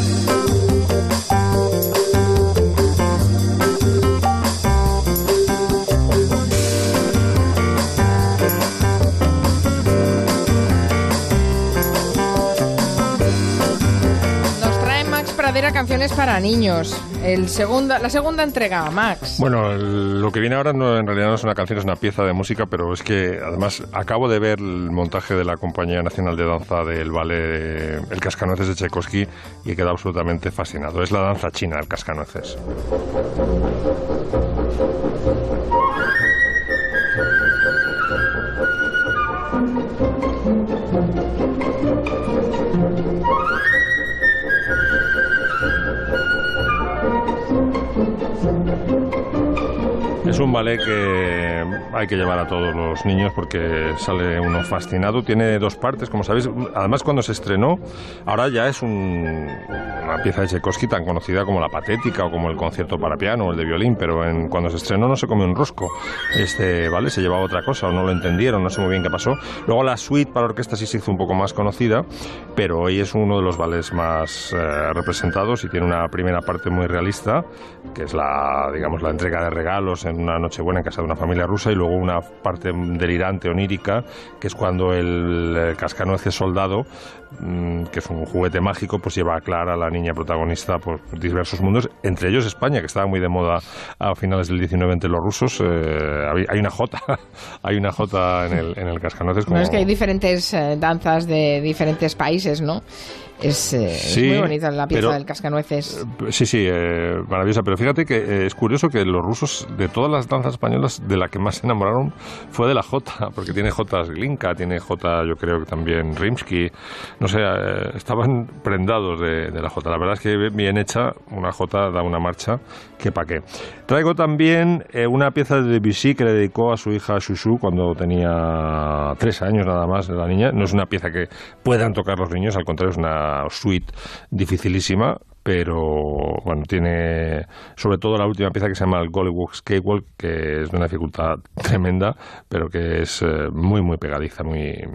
canciones para niños. El segunda, la segunda entrega, Max. Bueno, lo que viene ahora no, en realidad no es una canción, es una pieza de música, pero es que además acabo de ver el montaje de la Compañía Nacional de Danza del ballet El Cascanueces de Tchaikovsky y he quedado absolutamente fascinado. Es la danza china, el Cascanueces. Ballet que hay que llevar a todos los niños porque sale uno fascinado. Tiene dos partes, como sabéis. Además, cuando se estrenó, ahora ya es un- una pieza de Tchaikovsky tan conocida como la patética o como el concierto para piano o el de violín, pero en, cuando se estrenó no se comió un rosco. Este vale se llevaba otra cosa o no lo entendieron, no sé muy bien qué pasó. Luego la suite para orquesta sí se hizo un poco más conocida, pero hoy es uno de los ballets más eh, representados y tiene una primera parte muy realista, que es la, digamos, la entrega de regalos en una nochebuena en casa de una familia rusa y luego una parte delirante, onírica, que es cuando el, cascanueces soldado, mm, que es un juguete mágico, pues lleva a Clara, la niña protagonista, por diversos mundos, entre ellos España, que estaba muy de moda a finales del 19 entre los rusos. eh, hay- una J, hay una J en el, en el cascanueces. Bueno, es que hay diferentes eh, danzas de diferentes países, ¿no? Es, eh, es Sí, muy bonita la pieza pero- del cascanueces. Sí, sí, eh, maravillosa. Pero fíjate que eh, es curioso que los rusos, de todas las danzas españolas, de la que más se enamoraron fue de la Jota, porque tiene Jotas Glinka, tiene Jota, yo creo que también Rimsky. No sé, eh, estaban prendados de, de la Jota. La verdad es que bien hecha, una Jota da una marcha que pa' qué. Traigo también eh, una pieza de Debussy que le dedicó a su hija Shushu cuando tenía tres años nada más, la niña. No es una pieza que puedan tocar los niños, al contrario, es una suite dificilísima, pero bueno, tiene sobre todo la última pieza que se llama el Gollywog Skatewalk, que es de una dificultad tremenda, pero que es eh, muy, muy pegadiza, muy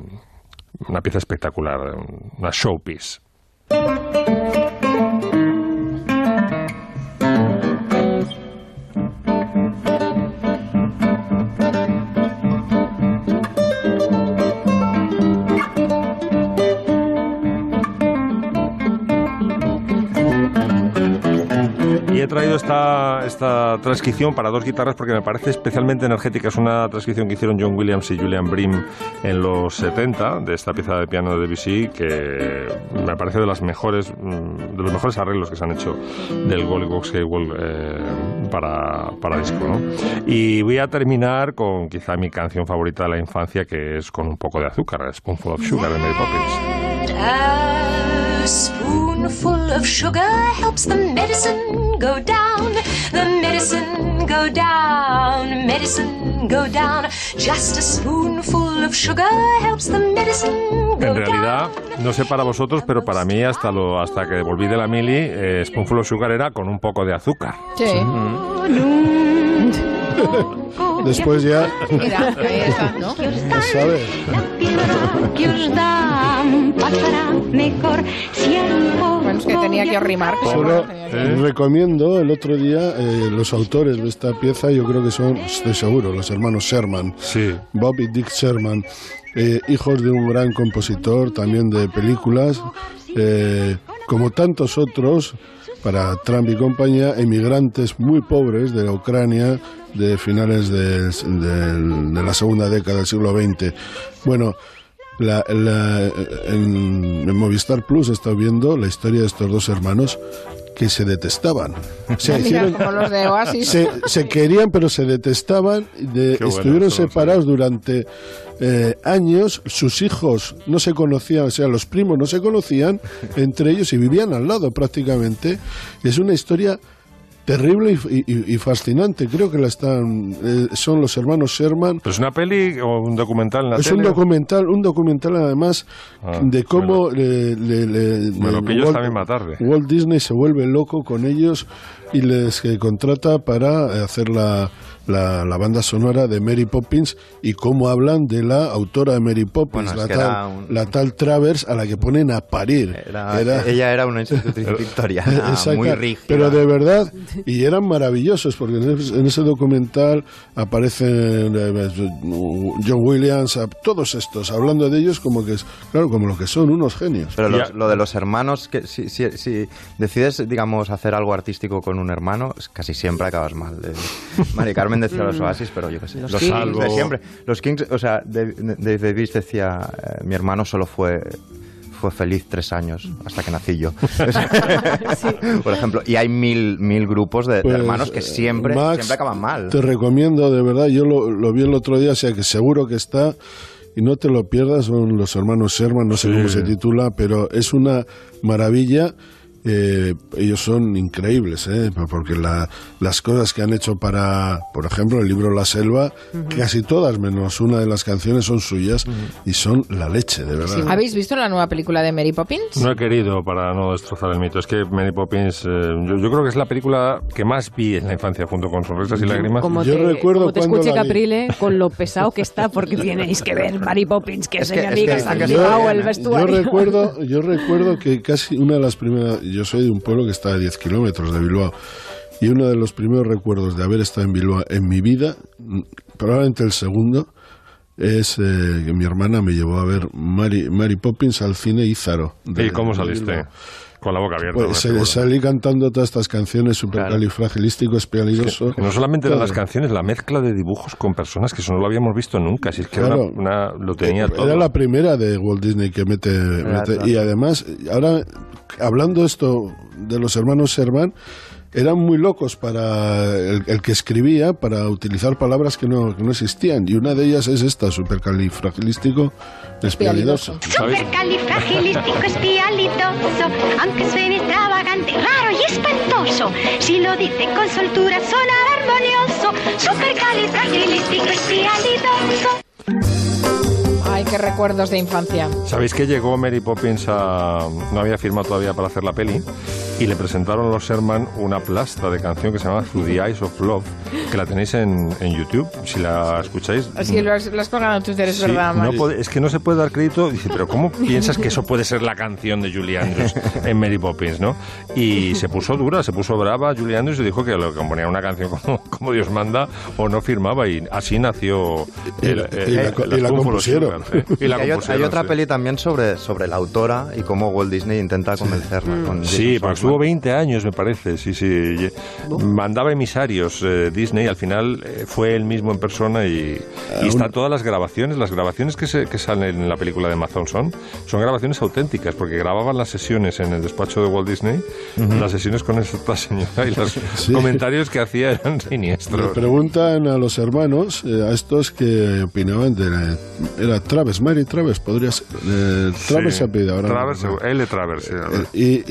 una pieza espectacular, una showpiece. He traído esta, esta transcripción para dos guitarras porque me parece especialmente energética. Es una transcripción que hicieron John Williams y Julian Brim en los 70 de esta pieza de piano de Debussy que me parece de las mejores mm, de los mejores arreglos que se han hecho del Gollywog Skatewalk eh, para, para disco. ¿no? Y voy a terminar con quizá mi canción favorita de la infancia que es con un poco de azúcar, Spoonful of Sugar de Mary Poppins. Of sugar helps the medicine go down. The medicine go down. Medicine go down. Just a spoonful of sugar helps the medicine go En realidad, no sé para vosotros, pero para mí hasta lo hasta que volví de la mili, eh, Spoonful of Sugar era con un poco de azúcar. Sí. Después ya. Mira, ahí está, ¿no? Ya sabes. Bueno, es que tenía que rimar. Solo recomiendo el otro día eh, los autores de esta pieza, yo creo que son, estoy seguro, los hermanos Sherman. Sí. Bob y Dick Sherman. eh, hijos de un gran compositor también de películas, eh, como tantos otros, para Trump y compañía, emigrantes muy pobres de la Ucrania de finales del- del- de la segunda década del siglo XX. Bueno, la- la- en, en Movistar Plus he estado viendo la historia de estos dos hermanos que se detestaban. O sea, Mira, hicieron- como los de Oasis. se, se querían, pero se detestaban. De- Qué bueno, estuvieron separados durante eh, años. Sus hijos no se conocían, o sea, los primos no se conocían entre ellos y vivían al lado prácticamente. Es una historia terrible y, y- y fascinante. Creo que la están. eh, son los hermanos Sherman. ¿Pero es una peli o un documental en la Es un tele? documental, un documental además Ah, de cómo le, le-. Walt Disney se vuelve loco con ellos y les eh, contrata para hacer la, la, la banda sonora de Mary Poppins y cómo hablan de la autora de Mary Poppins, Bueno, la, tal, un- la tal Travers, a la que ponen a parir. Era- ella era una institutriz victoriana muy rígida. Pero de verdad, y eran maravillosos, porque en ese, en ese documental aparecen eh, John Williams, a- todos estos, hablando de ellos como que es, claro, como lo que son, unos genios. Pero los- lo de los hermanos, que si, si, si decides, digamos, hacer algo artístico con un hermano, casi siempre acabas mal. Eh, Mari Carmen decía los Mm. Oasis, pero yo qué sé. Los Los, Kings. De siempre. Los Kings, o sea, Dave, Davis decía, eh, mi hermano solo fue fue feliz tres años hasta que nací yo. Por ejemplo, y hay mil, mil grupos de, de Pues, hermanos que siempre, Max, siempre acaban mal. Te recomiendo, de verdad, yo lo, lo vi el otro día, o sea que seguro que está, y no te lo pierdas, son los hermanos Sherman, no sé Sí. cómo se titula, pero es una maravilla. Eh, ellos son increíbles, ¿eh? porque la- las cosas que han hecho para, por ejemplo, el libro La Selva, casi todas menos una de las canciones son suyas y son la leche, de verdad. ¿Habéis visto la nueva película de Mary Poppins? No he querido para no destrozar el mito. Es que Mary Poppins, eh, yo, yo creo que es la película que más vi en la infancia, junto con Sonrisas y Lágrimas. Como Yo te, recuerdo como te escuche. Caprile con lo pesado que está, porque tenéis que ver Mary Poppins, que Es es que- mi es amiga, que está el vestuario. Yo recuerdo, yo recuerdo que casi una de las primeras, yo soy de un pueblo que está a 10 kilómetros de Bilbao, y uno de los primeros recuerdos de haber estado en Bilbao en mi vida, mm, probablemente el segundo, es eh, que mi hermana me llevó a ver Mary, Mary Poppins al cine Ízaro. de- ¿Y cómo saliste? Bilbao. Con la boca abierta. Pues se- salí cantando todas estas canciones, supercalifragilístico, espialidoso. Que no solamente eran Claro. las canciones, la mezcla de dibujos con personas que eso no lo habíamos visto nunca. Si es que era Claro. una, una- lo tenía todo. Era la primera de Walt Disney que mete, mete- claro. y además ahora hablando esto de los hermanos Sherman eran muy locos para el, el que escribía para utilizar palabras que no, que no existían y una de ellas es esta supercalifragilístico espialidoso. Supercalifragilístico espialidoso, aunque suene extravagante, raro y espantoso. Si lo dicen con soltura, sonará armonioso. Supercalifragilístico espialidoso. Qué recuerdos de infancia. ¿Sabéis que llegó Mary Poppins a... no había firmado todavía para hacer la peli y le presentaron los Sherman una plasta de canción que se llama Through the Eyes of Love que la tenéis en, en YouTube si la escucháis Así lo has, lo has colgado en Twitter, es Sí, verdad, no puede- es que no se puede dar crédito. Dice, pero ¿cómo piensas que eso puede ser la canción de Julie Andrews en Mary Poppins, no? Y se puso dura, se puso brava Julie Andrews y dijo que lo componía una canción como, como Dios manda o no firmaba y así nació Y la- y la y compusieron. Sí. Y la Y hay, hay otra sí. peli también sobre, sobre la autora y cómo Walt Disney intenta convencerla. con Sí, porque estuvo 20 años, me parece, sí, sí. Y- Mandaba emisarios eh, Disney, al final eh, fue él mismo en persona y, y están todas las grabaciones. Las grabaciones que, se, que salen en la película de Amazon son, son grabaciones auténticas, porque grababan las sesiones en el despacho de Walt Disney, las sesiones con esta señora y los comentarios que hacía eran Le siniestros. preguntan a los hermanos, eh, a estos que opinaban de la- era Traves, Mary Traves, podría ser. eh, Traves Sí, se apellida ahora. no Travers, recuerdo. L. Travers, sí. Eh,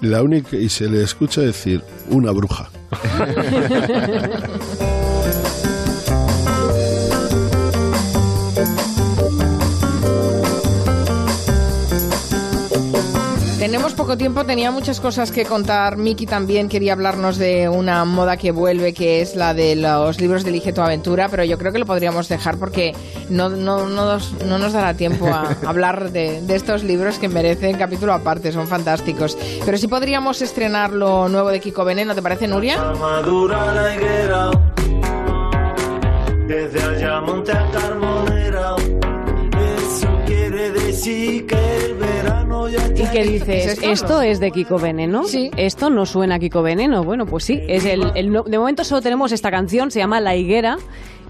y, la única y se le escucha decir una bruja. Tenemos poco tiempo, tenía muchas cosas que contar. Miki también quería hablarnos de una moda que vuelve, que es la de los libros de Elige tu aventura, pero yo creo que lo podríamos dejar porque no, no, no, nos, no nos dará tiempo a hablar de, de estos libros que merecen capítulo aparte, son fantásticos. Pero sí podríamos estrenar lo nuevo de Kiko Veneno, ¿te parece, Nuria? madura la higuera, desde allá monte a Carbonera, sí que el verano ya ¿Y qué dices? ¿Es esto? ¿Esto es de Kiko Veneno? Sí. ¿Esto no suena a Kiko Veneno? Bueno, pues sí. Es el, el no- de momento solo tenemos esta canción, se llama La Higuera.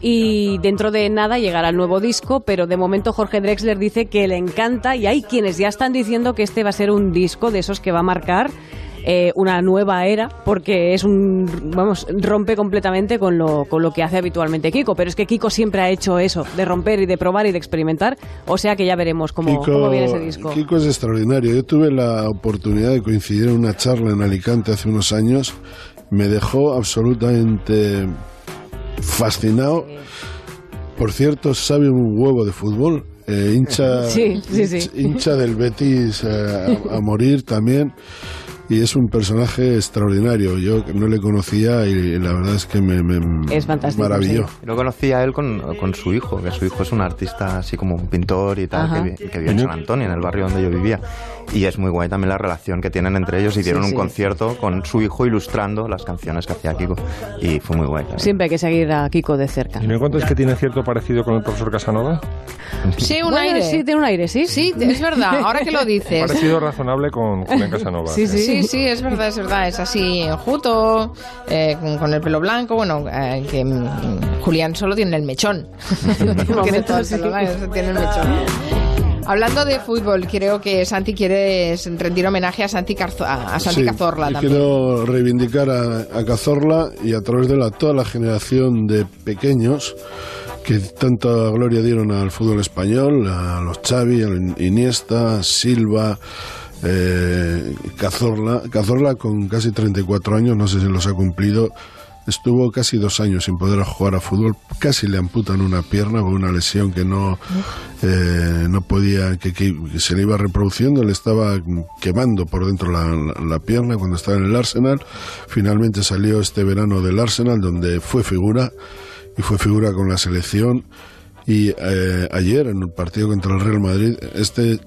Y dentro de nada llegará el nuevo disco, pero de momento Jorge Drexler dice que le encanta y hay quienes ya están diciendo que este va a ser un disco de esos que va a marcar eh, una nueva era, porque es un, vamos, rompe completamente con lo, con lo que hace habitualmente Kiko. Pero es que Kiko siempre ha hecho eso, de romper y de probar y de experimentar. O sea que ya veremos cómo, cómo viene ese disco. Kiko es extraordinario. Yo tuve la oportunidad de coincidir en una charla en Alicante hace unos años. Me dejó absolutamente fascinado. Por cierto, sabe un huevo de fútbol. eh, hincha, Sí, sí, sí. hincha del Betis eh, a, a morir también. Y es un personaje extraordinario. Yo no le conocía y la verdad es que me, me Es fantástico, maravilló. Lo conocí a él con, con su hijo, que su hijo es un artista así como un pintor y tal, Ajá. que, que vive en San Antonio, en el barrio donde yo vivía. Y es muy guay también la relación que tienen entre ellos y dieron Sí, un sí. concierto con su hijo ilustrando las canciones que hacía Kiko. Y fue muy guay. también. Siempre hay que seguir a Kiko de cerca. ¿Y me cuentas que tiene cierto parecido con el profesor Casanova? Sí, un Bueno, aire. Sí, tiene un aire, sí. Sí, es verdad, ahora que lo dices. Parecido razonable con Julián Casanova. Sí, sí, sí, es verdad, es verdad. Es así enjuto, eh, con, con el pelo blanco. Bueno, eh, que mm, Julián solo tiene el mechón. Tiene todo el sí. pelo blanco, tiene el mechón. Hablando de fútbol, creo que Santi quiere rendir homenaje a Santi, Carzo- a a Santi Sí, Cazorla también. quiero reivindicar a, a Cazorla y a través de la, toda la generación de pequeños que tanta gloria dieron al fútbol español, a los Xavi, a Iniesta, Silva, eh, Cazorla. Cazorla con casi 34 años, no sé si los ha cumplido, estuvo casi dos años sin poder jugar a fútbol, casi le amputan una pierna con una lesión que no, eh, no podía, que, que se le iba reproduciendo, le estaba quemando por dentro la, la- la pierna cuando estaba en el Arsenal. Finalmente salió este verano del Arsenal, donde fue figura, y fue figura con la selección. Y eh, ayer, en el partido contra el Real Madrid, este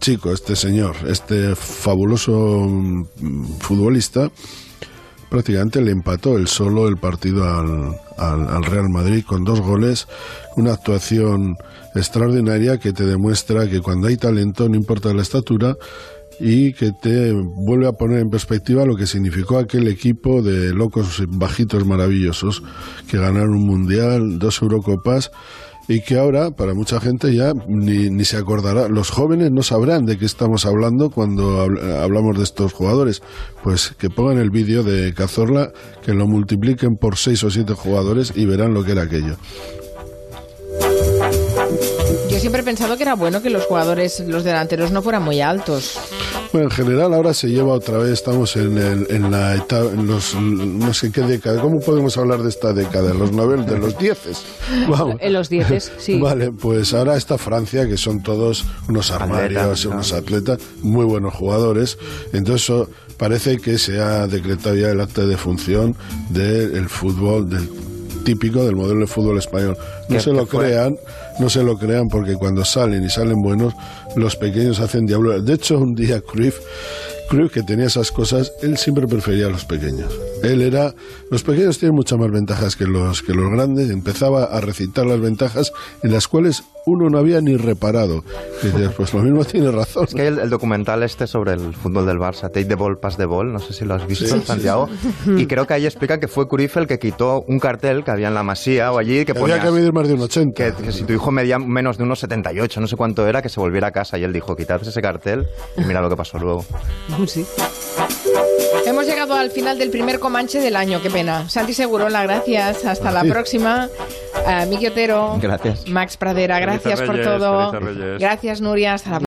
chico, este señor, este fabuloso mm, futbolista, prácticamente le empató el solo el partido al, al- al Real Madrid con dos goles, una actuación extraordinaria que te demuestra que cuando hay talento no importa la estatura y que te vuelve a poner en perspectiva lo que significó aquel equipo de locos bajitos maravillosos que ganaron un mundial, dos Eurocopas y que ahora para mucha gente ya ni, ni se acordará. Los jóvenes no sabrán de qué estamos hablando cuando habl- hablamos de estos jugadores. Pues que pongan el vídeo de Cazorla, que lo multipliquen por seis o siete jugadores y verán lo que era aquello. Siempre he pensado que era bueno que los jugadores, los delanteros, no fueran muy altos. Bueno, en general ahora se lleva otra vez, estamos en, el- en la etapa, en los, no sé qué década, ¿cómo podemos hablar de esta década? ¿Los novel, de los dieces? Vamos. En los dieces, sí. Vale, pues ahora está Francia, que son todos unos armarios, Atletas, unos atletas, muy buenos jugadores. Entonces parece que se ha decretado ya el acta de función del fútbol, del típico del modelo de fútbol español. No se lo crean, no se lo crean porque cuando salen y salen buenos, los pequeños hacen diablo. De hecho, un día Cruyff, Cruyff que tenía esas cosas, él siempre prefería a los pequeños. Él era, los pequeños tienen muchas más ventajas que los que los grandes. Empezaba a recitar las ventajas en las cuales uno no había ni reparado. Y dices, pues lo mismo tiene razón. Es que el, el documental este sobre el fútbol del Barça, Take the Ball, Pass the Ball, no sé si lo has visto, Sí. Santiago. Y creo que ahí explica que fue Cruyff el que quitó un cartel que había en la Masía o allí que Había ponía que medir más de un 80. que, que si tu hijo medía menos de unos 78, no sé cuánto era, que se volviera a casa. Y él dijo, quitad ese cartel y mira lo que pasó luego. Sí. Hemos llegado al final del primer Comanche del año, qué pena. Santi Segurola, gracias. Hasta la próxima. Uh, Miki Otero, Gracias. Max Pradera, gracias por todo. Gracias, Nuria. Hasta la